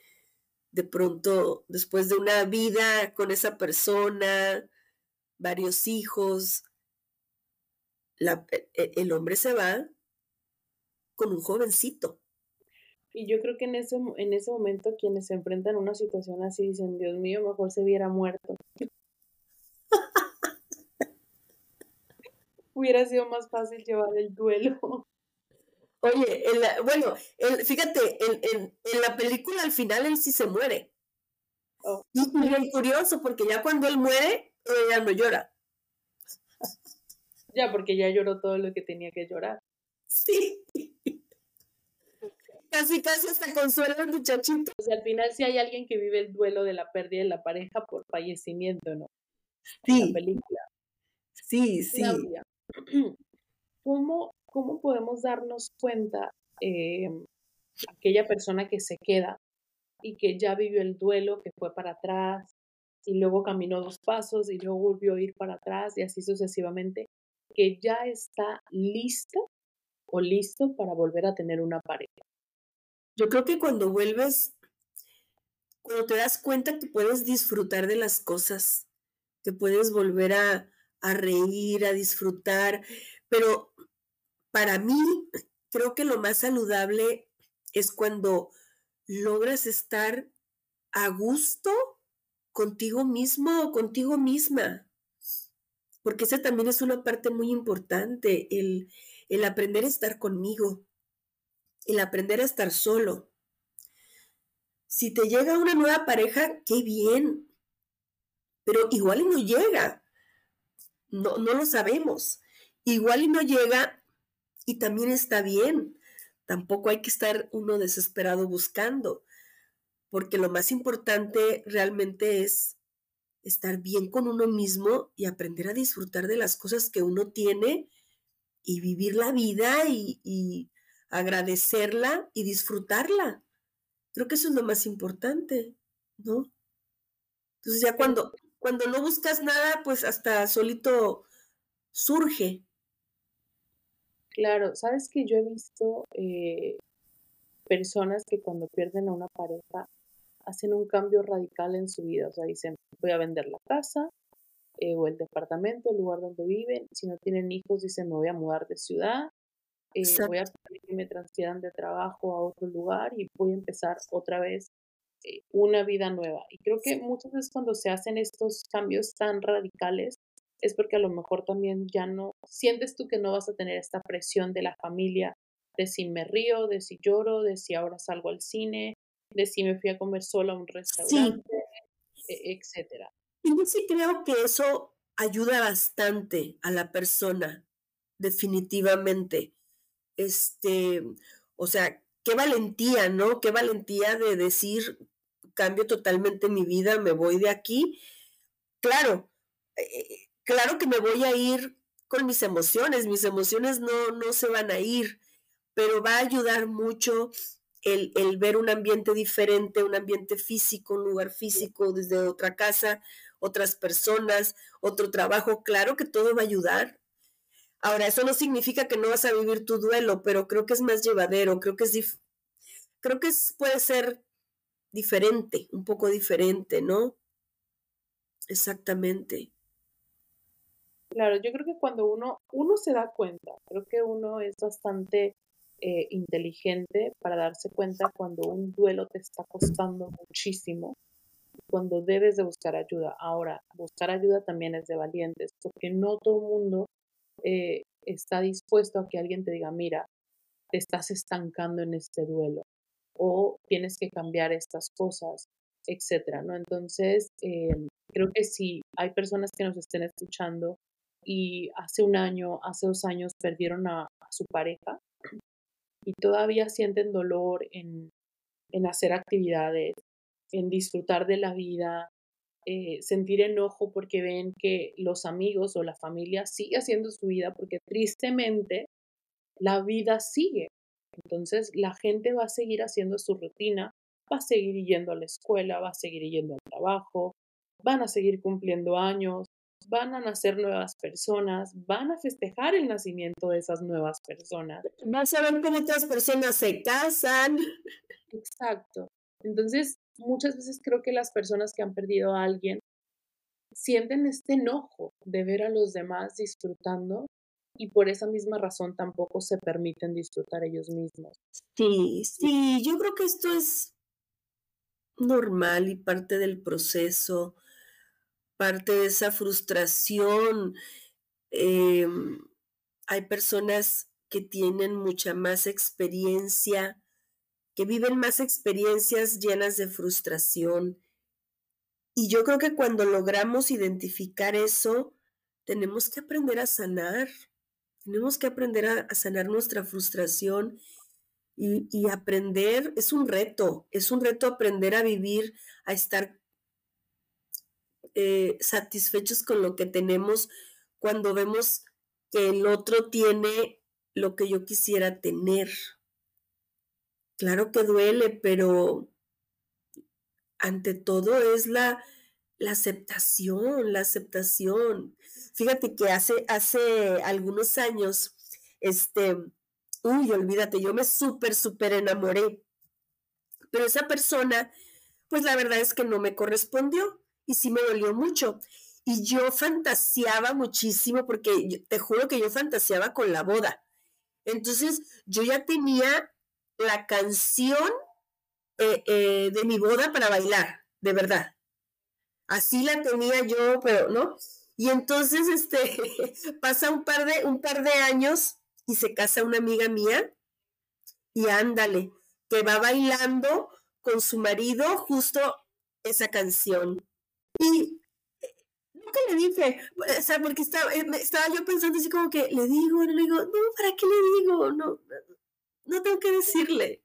de pronto, después de una vida con esa persona, varios hijos, e, e, el hombre se va con un jovencito. Y yo creo que en ese, en ese momento quienes se enfrentan a una situación así dicen, Dios mío, mejor se hubiera muerto. *laughs* hubiera sido más fácil llevar el duelo. Oye, bueno, fíjate, en, la película al final él sí se muere. Oh. Y es curioso porque ya cuando él muere, ella no llora. Ya, porque ya lloró todo lo que tenía que llorar. Sí. Casi, casi hasta consuela al muchachito. O sea, al final sí hay alguien que vive el duelo de la pérdida de la pareja por fallecimiento, ¿no? Sí. En la película. Sí, sí. *clears throat* ¿cómo, ¿cómo podemos darnos cuenta eh, aquella persona que se queda y que ya vivió el duelo, que fue para atrás y luego caminó dos pasos y luego volvió a ir para atrás y así sucesivamente, que ya está lista o listo para volver a tener una pareja? Yo creo que cuando vuelves, cuando te das cuenta que puedes disfrutar de las cosas, que puedes volver a, reír, a disfrutar, pero para mí creo que lo más saludable es cuando logras estar a gusto contigo mismo o contigo misma, porque esa también es una parte muy importante, el, el aprender a estar conmigo, el aprender a estar solo. Si te llega una nueva pareja, qué bien, pero igual y no llega. No, no lo sabemos. Igual y no llega y también está bien. Tampoco hay que estar uno desesperado buscando, porque lo más importante realmente es estar bien con uno mismo y aprender a disfrutar de las cosas que uno tiene y vivir la vida y, agradecerla y disfrutarla. Creo que eso es lo más importante, ¿no? Entonces ya cuando, cuando no buscas nada, pues hasta solito surge. Claro, sabes que yo he visto eh, personas que cuando pierden a una pareja hacen un cambio radical en su vida, o sea, dicen, voy a vender la casa, eh, o el departamento, el lugar donde viven. Si no tienen hijos, dicen me voy a mudar de ciudad, eh, voy a que me transfieran de trabajo a otro lugar y voy a empezar otra vez eh, una vida nueva. Y creo que muchas veces cuando se hacen estos cambios tan radicales es porque a lo mejor también ya no sientes tú que no vas a tener esta presión de la familia de si me río, de si lloro, de si ahora salgo al cine, de si me fui a comer sola a un restaurante, e, etcétera. Y yo sí creo que eso ayuda bastante a la persona, definitivamente. Este, o sea, qué valentía, ¿no? Qué valentía de decir, cambio totalmente mi vida, me voy de aquí. Claro, eh, claro que me voy a ir con mis emociones, mis emociones no, no se van a ir, pero va a ayudar mucho el, el, ver un ambiente diferente, un ambiente físico, un lugar físico desde otra casa, otras personas, otro trabajo, claro que todo va a ayudar. Ahora, eso no significa que no vas a vivir tu duelo, pero creo que es más llevadero, creo que es creo que puede ser diferente, un poco diferente, ¿no? Exactamente. Claro, yo creo que cuando uno, uno se da cuenta, creo que uno es bastante eh, inteligente para darse cuenta cuando un duelo te está costando muchísimo cuando debes de buscar ayuda. Ahora, buscar ayuda también es de valientes, porque no todo el mundo eh, está dispuesto a que alguien te diga, mira, te estás estancando en este duelo o tienes que cambiar estas cosas, etcétera, ¿no? Entonces, eh, creo que si hay personas que nos estén escuchando y hace un año, hace dos años perdieron a, su pareja y todavía sienten dolor en, en hacer actividades, en disfrutar de la vida, eh, sentir enojo porque ven que los amigos o la familia sigue haciendo su vida porque tristemente la vida sigue. Entonces la gente va a seguir haciendo su rutina, va a seguir yendo a la escuela, va a seguir yendo al trabajo, van a seguir cumpliendo años, van a nacer nuevas personas, van a festejar el nacimiento de esas nuevas personas. Vas a ver cómo otras personas se casan. Exacto. Entonces, muchas veces creo que las personas que han perdido a alguien sienten este enojo de ver a los demás disfrutando y por esa misma razón tampoco se permiten disfrutar ellos mismos. Sí, sí, yo creo que esto es normal y parte del proceso, parte de esa frustración. Em, hay personas que tienen mucha más experiencia que viven más experiencias llenas de frustración. Y yo creo que cuando logramos identificar eso, tenemos que aprender a sanar, tenemos que aprender a, sanar nuestra frustración y, aprender, es un reto, es un reto aprender a vivir, a estar eh, satisfechos con lo que tenemos cuando vemos que el otro tiene lo que yo quisiera tener. Claro que duele, pero ante todo es la, aceptación, la aceptación. Fíjate que hace, hace algunos años, este, uy, olvídate, yo me súper, súper enamoré. Pero esa persona, pues la verdad es que no me correspondió y sí me dolió mucho. Y yo fantaseaba muchísimo porque te juro que yo fantaseaba con la boda. Entonces yo ya tenía la canción eh, eh, de mi boda para bailar, de verdad. Así la tenía yo, pero no. Y entonces, este, *laughs* pasa un par de, un par de años y se casa una amiga mía y ándale, que va bailando con su marido justo esa canción. Y eh, nunca le dije, o sea, porque estaba, estaba yo pensando así como que le digo, le digo, no, ¿para qué le digo? No, no tengo que decirle.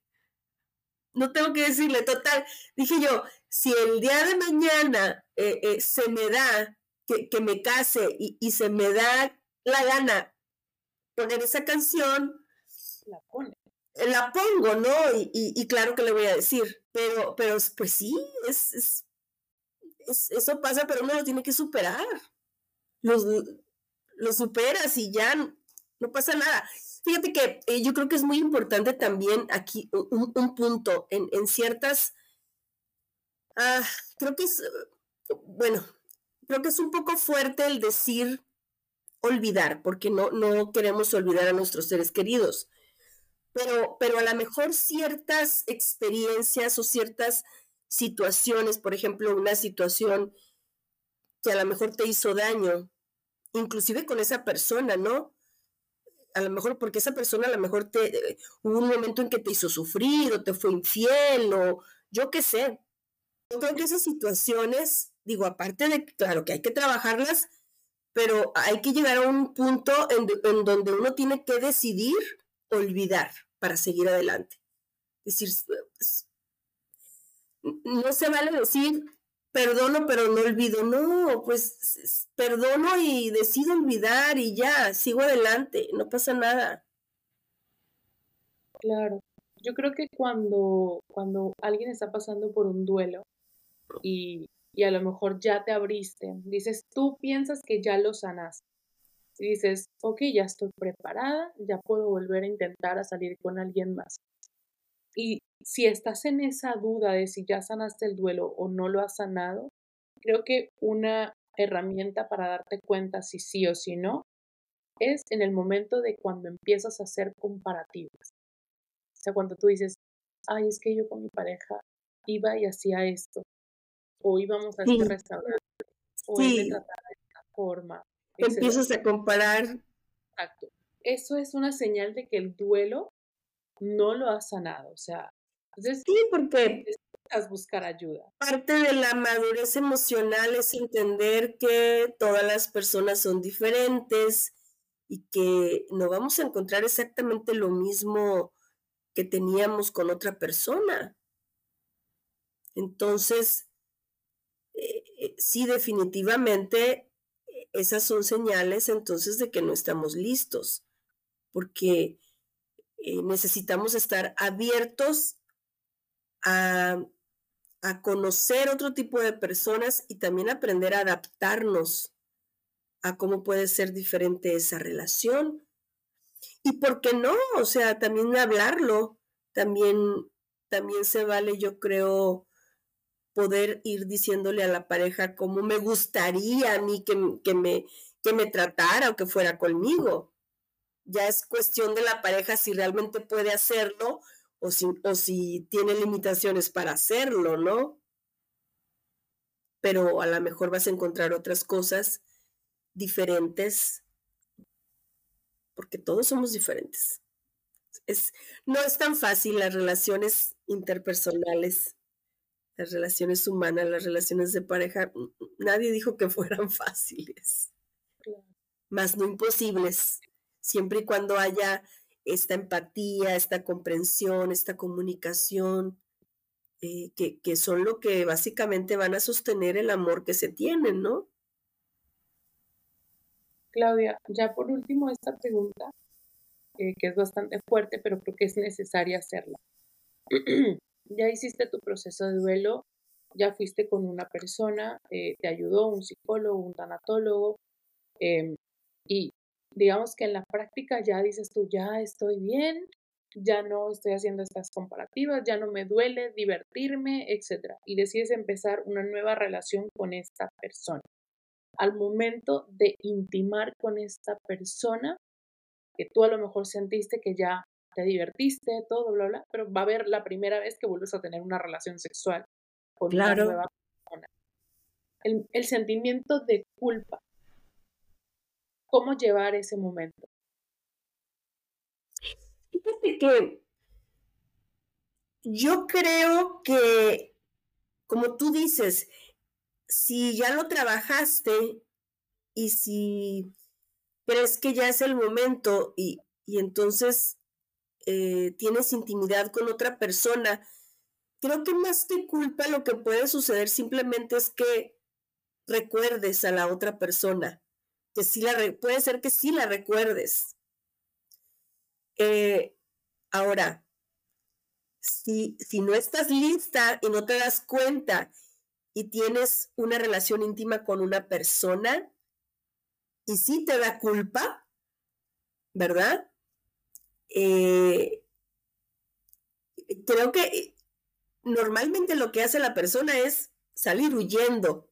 No tengo que decirle, total. Dije yo, si el día de mañana eh, eh, se me da que, me case y, se me da la gana poner esa canción. La pone. La pongo, ¿no? Y, claro que le voy a decir, pero, pero pues sí, es, eso pasa, pero uno lo tiene que superar. Lo, lo superas y ya no pasa nada. Fíjate que eh, yo creo que es muy importante también aquí un, punto en, ciertas, ah, creo que es, bueno, creo que es un poco fuerte el decir olvidar, porque no, no queremos olvidar a nuestros seres queridos. Pero, pero a lo mejor ciertas experiencias o ciertas situaciones, por ejemplo, una situación que a lo mejor te hizo daño, inclusive con esa persona, ¿no? A lo mejor porque esa persona a lo mejor te hubo un momento en que te hizo sufrir o te fue infiel o yo qué sé. Yo creo que esas situaciones, digo, aparte de, claro que hay que trabajarlas, pero hay que llegar a un punto en, en donde uno tiene que decidir olvidar para seguir adelante. Es decir, no se vale decir perdono pero no olvido, no, pues perdono y decido olvidar y ya, sigo adelante, no pasa nada. Claro, yo creo que cuando, cuando alguien está pasando por un duelo y, y a lo mejor ya te abriste, dices, tú piensas que ya lo sanaste. Y dices, ok, ya estoy preparada, ya puedo volver a intentar a salir con alguien más. Y si estás en esa duda de si ya sanaste el duelo o no lo has sanado, creo que una herramienta para darte cuenta si sí o si no es en el momento de cuando empiezas a hacer comparativas. O sea, cuando tú dices, ay, es que yo con mi pareja iba y hacía esto, o íbamos a este restaurante, o él me trataba de esta forma. Empiezas a comparar. Exacto. Eso es una señal de que el duelo no lo has sanado. O sea, entonces, sí, porque necesitas buscar ayuda. Parte de la madurez emocional es entender que todas las personas son diferentes y que no vamos a encontrar exactamente lo mismo que teníamos con otra persona. Entonces, eh, eh, sí, definitivamente, esas son señales entonces de que no estamos listos, porque eh, necesitamos estar abiertos a, conocer otro tipo de personas y también aprender a adaptarnos a cómo puede ser diferente esa relación. Y por qué no, o sea, también hablarlo, también, también se vale, yo creo, poder ir diciéndole a la pareja cómo me gustaría a mí que, que, me, que me tratara o que fuera conmigo. Ya es cuestión de la pareja si realmente puede hacerlo o si, o si tiene limitaciones para hacerlo, ¿no? Pero a lo mejor vas a encontrar otras cosas diferentes, porque todos somos diferentes. Es, no es tan fácil las relaciones interpersonales, las relaciones humanas, las relaciones de pareja. Nadie dijo que *laughs* fueran fáciles, más no imposibles, siempre y cuando haya esta empatía, esta comprensión, esta comunicación, eh, que, son lo que básicamente van a sostener el amor que se tiene, ¿no? Claudia, ya por último esta pregunta, eh, que es bastante fuerte, pero creo que es necesaria hacerla. *clears throat* ya hiciste tu proceso de duelo, ya fuiste con una persona, eh, te ayudó un psicólogo, un tanatólogo, em, y digamos que en la práctica ya dices tú, ya estoy bien, ya no estoy haciendo estas comparativas, ya no me duele divertirme, etc. Y decides empezar una nueva relación con esta persona. Al momento de intimar con esta persona, que tú a lo mejor sentiste que ya te divertiste, todo, bla, bla, pero va a haber la primera vez que vuelves a tener una relación sexual con una nueva persona. El, el sentimiento de culpa cómo llevar ese momento. Fíjate que yo creo que, como tú dices, si ya lo trabajaste y si crees que ya es el momento y, entonces eh, tienes intimidad con otra persona, creo que más que culpa lo que puede suceder simplemente es que recuerdes a la otra persona que sí la puede ser que sí la recuerdes, Eh, ahora, si, si no estás lista y no te das cuenta y tienes una relación íntima con una persona y sí te da culpa, ¿verdad? Eh, creo que normalmente lo que hace la persona es salir huyendo,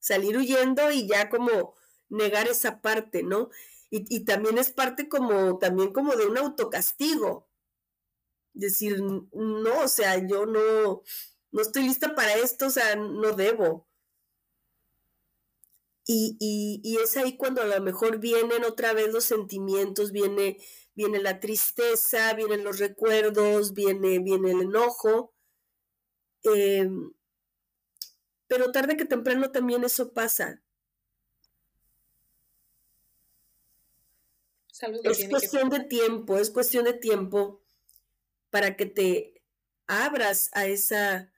salir huyendo y ya como negar esa parte, ¿no? Y, también es parte como, también como de un autocastigo. Decir, no, o sea, yo no, no estoy lista para esto, o sea, no debo. Y, y, es ahí cuando a lo mejor vienen otra vez los sentimientos, viene, viene la tristeza, vienen los recuerdos, viene, viene el enojo. Em, pero tarde que temprano también eso pasa. Es cuestión de tiempo, es cuestión de tiempo para que te abras a esa,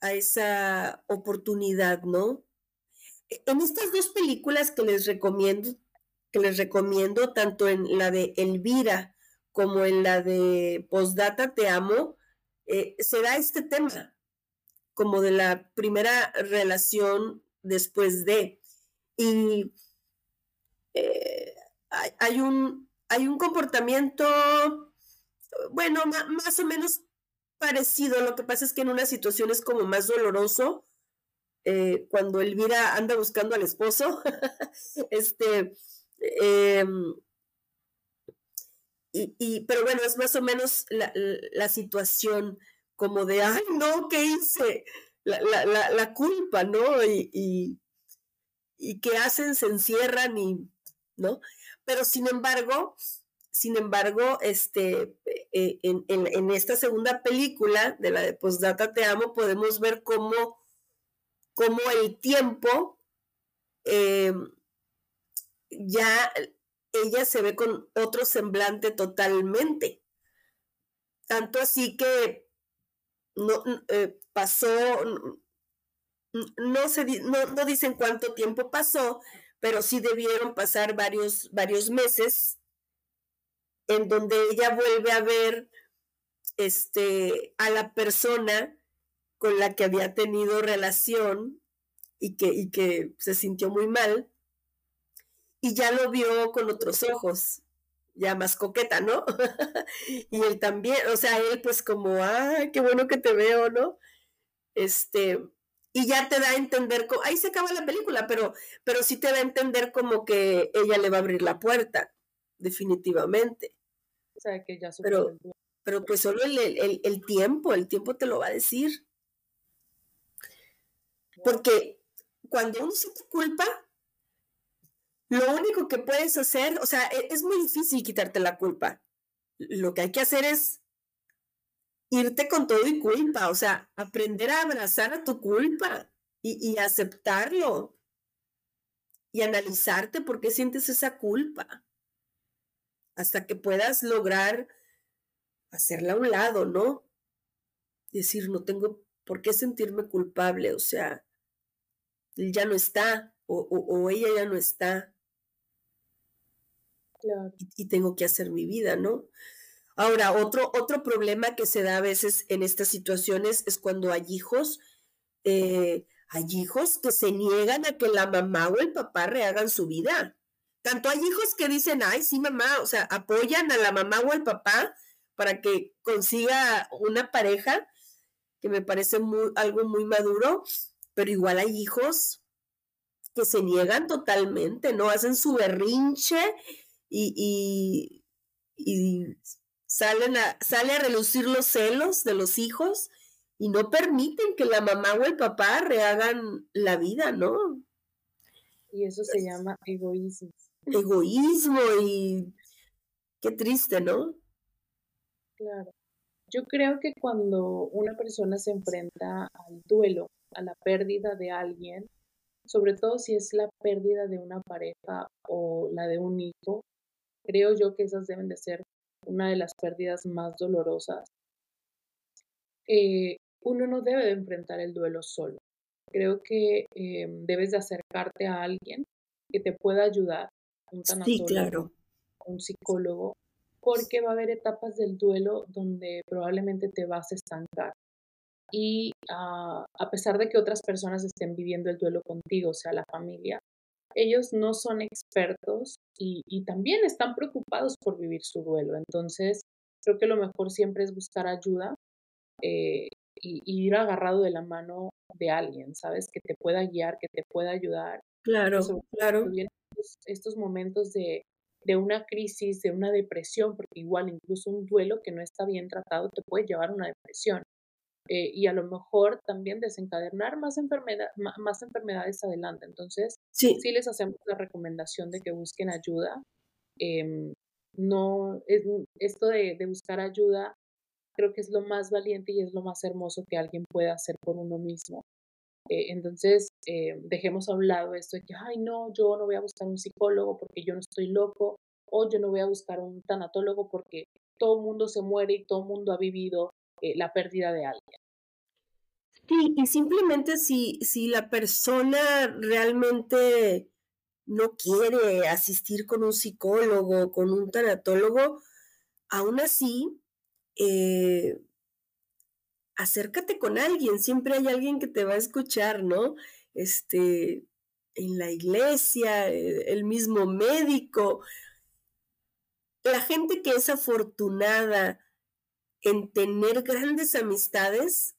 a esa oportunidad, ¿no? E, en estas dos películas que les recomiendo, que les recomiendo, tanto en la de Elvira como en la de Postdata Te Amo, eh, se da este tema como de la primera relación después de. Y eh, hay, un, hay un comportamiento, bueno, más o menos parecido. Lo que pasa es que en una situación es como más doloroso. Eh, cuando Elvira anda buscando al esposo, *laughs* este, em, y, pero bueno, es más o menos la, la situación como de, ay, no, ¿qué hice? La, la, la, culpa, ¿no? Y, y, y, qué hacen, se encierran y, ¿no? Pero sin embargo, sin embargo, este, eh, en, en, esta segunda película de la de Postdata Te Amo, podemos ver cómo, cómo el tiempo eh, ya ella se ve con otro semblante totalmente. Tanto así que no eh, pasó, no, se, no, dicen cuánto tiempo pasó, pero sí debieron pasar varios, varios meses en donde ella vuelve a ver este, a la persona con la que había tenido relación y que, y que se sintió muy mal, y ya lo vio con otros ojos ya más coqueta, ¿no? *laughs* y él también, o sea, él pues como, ay, qué bueno que te veo, ¿no? Este, y ya te da a entender, ahí se acaba la película, pero, pero sí te da a entender como que ella le va a abrir la puerta, definitivamente. O sea, que ya pero, pero pues solo el, el, tiempo, el tiempo te lo va a decir. Porque cuando uno siente culpa, lo único que puedes hacer, o sea, e, es muy difícil quitarte la culpa. Lo que hay que hacer es irte con todo y culpa, o sea, aprender a abrazar a tu culpa y, aceptarlo y analizarte por qué sientes esa culpa hasta que puedas lograr hacerla a un lado, ¿no? Decir, no tengo por qué sentirme culpable, o sea, él ya no está o ella ya no está y, tengo que hacer mi vida, ¿no? Ahora, otro, otro problema que se da a veces en estas situaciones es cuando hay hijos, eh, hay hijos que se niegan a que la mamá o el papá rehagan su vida. Tanto hay hijos que dicen, ay, sí, mamá, o sea, apoyan a la mamá o al papá para que consiga una pareja, que me parece muy, algo muy maduro, pero igual hay hijos que se niegan totalmente, ¿no? Hacen su berrinche y, y, salen a, sale a relucir los celos de los hijos y no permiten que la mamá o el papá rehagan la vida, ¿no? Y eso se llama egoísmo. Egoísmo y qué triste, ¿no? Claro. Yo creo que cuando una persona se enfrenta al duelo, a la pérdida de alguien, sobre todo si es la pérdida de una pareja o la de un hijo, Creo yo que esas deben de ser una de las pérdidas más dolorosas. Eh, uno no debe de enfrentar el duelo solo. Creo que eh, debes de acercarte a alguien que te pueda ayudar, un sí, claro. un psicólogo, porque va a haber etapas del duelo donde probablemente te vas a estancar. Y ah, a pesar de que otras personas estén viviendo el duelo contigo, o sea, la familia, ellos no son expertos y, también están preocupados por vivir su duelo. Entonces, creo que lo mejor siempre es buscar ayuda eh, y, ir agarrado de la mano de alguien, ¿sabes? Que te pueda guiar, que te pueda ayudar. Claro, claro. Estos, estos momentos de, de una crisis, de una depresión, porque igual incluso un duelo que no está bien tratado te puede llevar a una depresión. Eh, y a lo mejor también desencadenar más, enfermedad, más enfermedades adelante. Entonces, sí. les hacemos la recomendación de que busquen ayuda. Em, no, es, esto de, buscar ayuda creo que es lo más valiente y es lo más hermoso que alguien pueda hacer por uno mismo. Eh, entonces, eh, dejemos a un lado esto de que, ay, no, yo no voy a buscar un psicólogo porque yo no estoy loco, o yo no voy a buscar un tanatólogo porque todo el mundo se muere y todo el mundo ha vivido eh, la pérdida de alguien. Sí, y simplemente si, si la persona realmente no quiere asistir con un psicólogo, con un tanatólogo, aún así, eh, acércate con alguien, siempre hay alguien que te va a escuchar, ¿no? Este, en la iglesia, eh, el mismo médico. La gente que es afortunada en tener grandes amistades,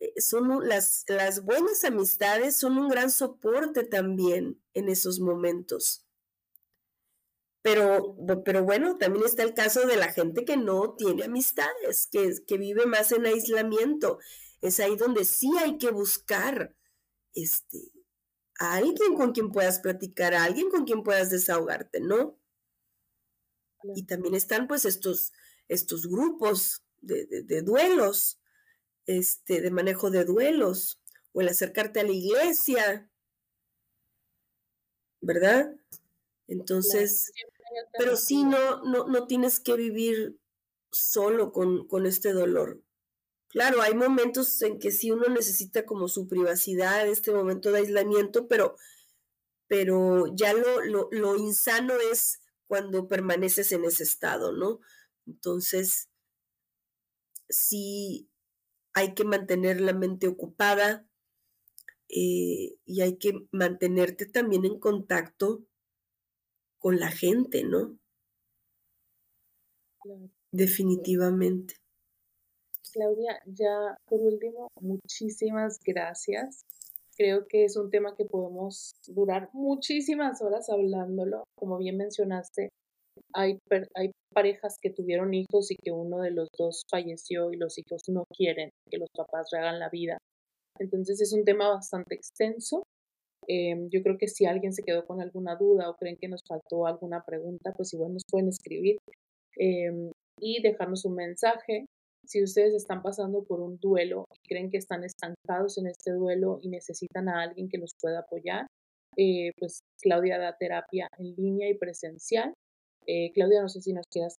eh, son las, las buenas amistades son un gran soporte también en esos momentos. Pero, pero bueno, también está el caso de la gente que no tiene amistades, que, que vive más en aislamiento. Es ahí donde sí hay que buscar este, a alguien con quien puedas platicar, a alguien con quien puedas desahogarte, ¿no? Y también están pues estos, estos grupos de, duelos, este, de manejo de duelos, o el acercarte a la iglesia, ¿verdad? Entonces, pero sí no, no, no tienes que vivir solo con, con, este dolor. Claro, hay momentos en que sí uno necesita como su privacidad, este momento de aislamiento, pero, pero ya lo, lo, lo insano es cuando permaneces en ese estado, ¿no? Entonces, sí hay que mantener la mente ocupada eh, y hay que mantenerte también en contacto con la gente, ¿no? Definitivamente. Claudia, ya por último, muchísimas gracias. Creo que es un tema que podemos durar muchísimas horas hablándolo. Como bien mencionaste, hay, hay parejas que tuvieron hijos y que uno de los dos falleció y los hijos no quieren que los papás rehagan la vida. Entonces es un tema bastante extenso. Em, yo creo que si alguien se quedó con alguna duda o creen que nos faltó alguna pregunta, pues igual nos pueden escribir em, y dejarnos un mensaje. Si ustedes están pasando por un duelo y creen que están estancados en este duelo y necesitan a alguien que los pueda apoyar, eh, pues Claudia da terapia en línea y presencial. Eh, Claudia, no sé si nos quieras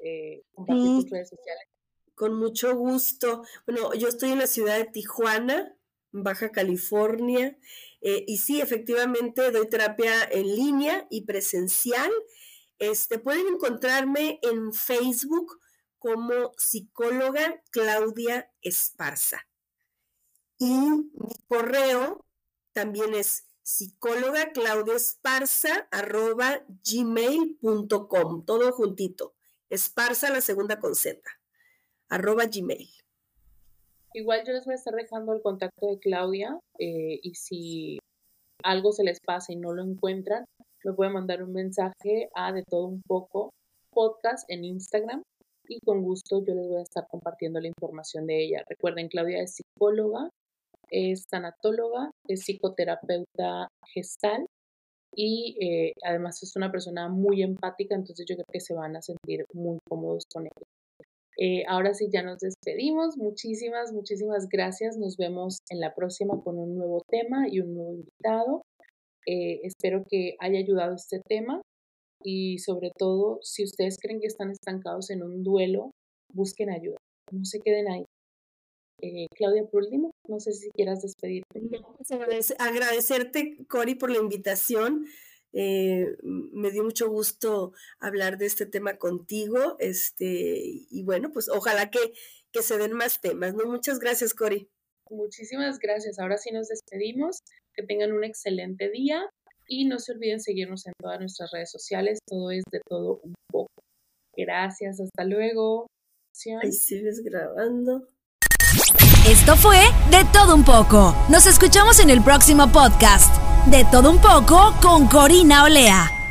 eh, compartir tus redes sociales. Con mucho gusto. Bueno, yo estoy en la ciudad de Tijuana, Baja California, eh, y sí, efectivamente doy terapia en línea y presencial. Este, pueden encontrarme en Facebook como psicóloga Claudia Esparza. Y mi correo también es psicóloga Claudia Esparza arroba gmail.com, todo juntito. Esparza la segunda con Z, arroba gmail. Igual yo les voy a estar dejando el contacto de Claudia eh, y si algo se les pasa y no lo encuentran, me pueden mandar un mensaje a de todo un poco podcast en Instagram y con gusto yo les voy a estar compartiendo la información de ella. Recuerden, Claudia es psicóloga, es tanatóloga, es psicoterapeuta gestal y eh, además es una persona muy empática, entonces yo creo que se van a sentir muy cómodos con ella. Eh, ahora sí, ya nos despedimos. Muchísimas, muchísimas gracias. Nos vemos en la próxima con un nuevo tema y un nuevo invitado. Eh, espero que haya ayudado este tema y sobre todo, si ustedes creen que están estancados en un duelo, busquen ayuda. No se queden ahí. Eh, Claudia, por último, no sé si quieras despedirte. Pues agradecerte, Cori, por la invitación. Eh, me dio mucho gusto hablar de este tema contigo. Este, y bueno, pues ojalá que, que se den más temas, ¿no? Muchas gracias, Cori. Muchísimas gracias. Ahora sí nos despedimos. Que tengan un excelente día y no se olviden seguirnos en todas nuestras redes sociales. Todo es de todo un poco. Gracias. Hasta luego. Ahí sigues grabando. Esto fue De Todo Un poco. Nos escuchamos en el próximo podcast. De Todo Un poco con Corina Olea.